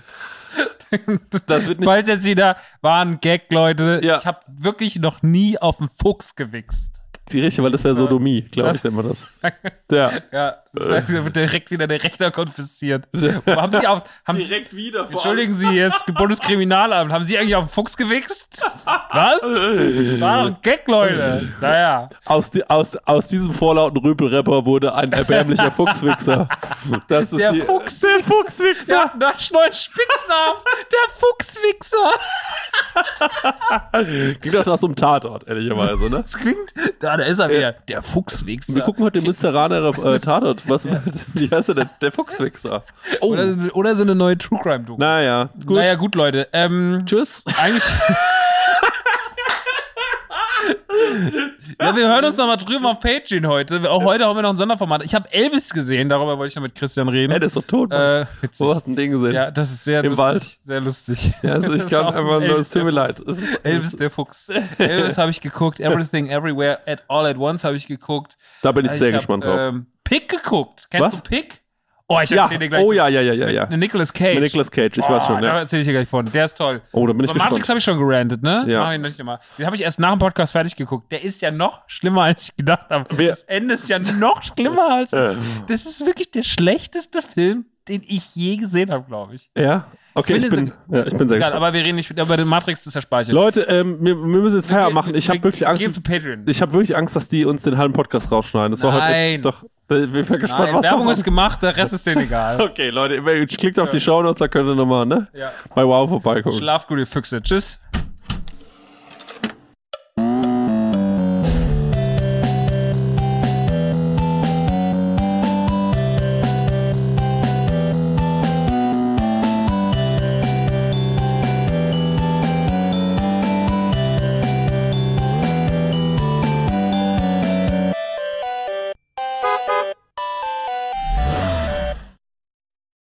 Das wird nicht, Falls jetzt wieder war ein Gag, Leute. Ja. Ich habe wirklich noch nie auf einen Fuchs gewichst. Die richtige, weil das wäre Sodomie, glaube ich, nennt man das. *laughs* Ja. Ja, das wird direkt wieder der Rechner konfisziert. Haben Sie auf, haben Sie, Direkt wieder vor Entschuldigen Sie, hier ist Bundeskriminalamt. Haben Sie eigentlich auf den Fuchs gewichst? Was? *laughs* War doch ein Gag, Leute. Naja. Aus, die, aus, aus diesem vorlauten Rüpelrapper wurde ein erbärmlicher Fuchswichser. Das ist Der die, Fuchs- Der Fuchswichser. Ja, nach neuen Spitznamen. Der Fuchswichser. *laughs* Klingt doch nach so einem Tatort, ehrlicherweise, ne? Das klingt, da, da ist er wieder. Der Fuchswichser. Wir gucken heute den Münsteraner äh, *laughs* Tatort. Was, Wie heißt er denn? Der Fuchswichser. Oh. Oder, so eine- oder so eine neue True Crime Doku. Naja, gut. Naja, gut, Leute. Ähm, Tschüss. eigentlich. *laughs* ja, wir hören uns nochmal drüben auf Patreon heute. Auch heute haben wir noch ein Sonderformat. Ich habe Elvis gesehen, darüber wollte ich noch mit Christian reden. Ey, der ist doch tot. Äh. Wo hast du Ding gesehen? Ja, das ist sehr Im lustig. Wald. Sehr lustig. Ja, also ich kann einfach nur, es tut mir leid. Elvis der Fuchs. Elvis habe ich geguckt. Everything Everywhere at All at Once habe ich geguckt. Da bin ich sehr hab, gespannt drauf. Ähm, Pick geguckt. Kennst Was? du Pick? Oh, ich ja, erzähle dir gleich. oh ja, ja, ja, ja, ja. Mit Nicolas Cage. Mit Nicolas Cage, ich oh, weiß schon, Da ja. erzähle ich dir gleich von. Der ist toll. Oh, da bin ich Aber Matrix gespannt. habe ich schon gerantet, ne? Ja. Mach ich nicht immer. Den habe ich erst nach dem Podcast fertig geguckt. Der ist ja noch schlimmer, als ich gedacht habe. Das Ende ist ja noch schlimmer als. Äh. Das ist wirklich der schlechteste Film, den ich je gesehen habe, glaube ich. Ja? Okay, ich bin, ja, ich bin sehr Egal, aber wir reden nicht über den Matrix, das ist ja Speicher. Leute, ähm, wir, wir müssen jetzt Feierabend machen. Ich habe wirklich Angst. Geh zu Patreon. Ich habe wirklich Angst, dass die uns den halben Podcast rausschneiden. Das war heute Nein. echt, doch. Ich bin gespannt, Nein, was Werbung ist gemacht, der Rest ist denen egal. *laughs* Okay, Leute, klickt auf die Shownotes, da könnt ihr nochmal, ne? Ja. Bei Wow vorbeigucken. Schlaf gut, ihr Füchse. Tschüss.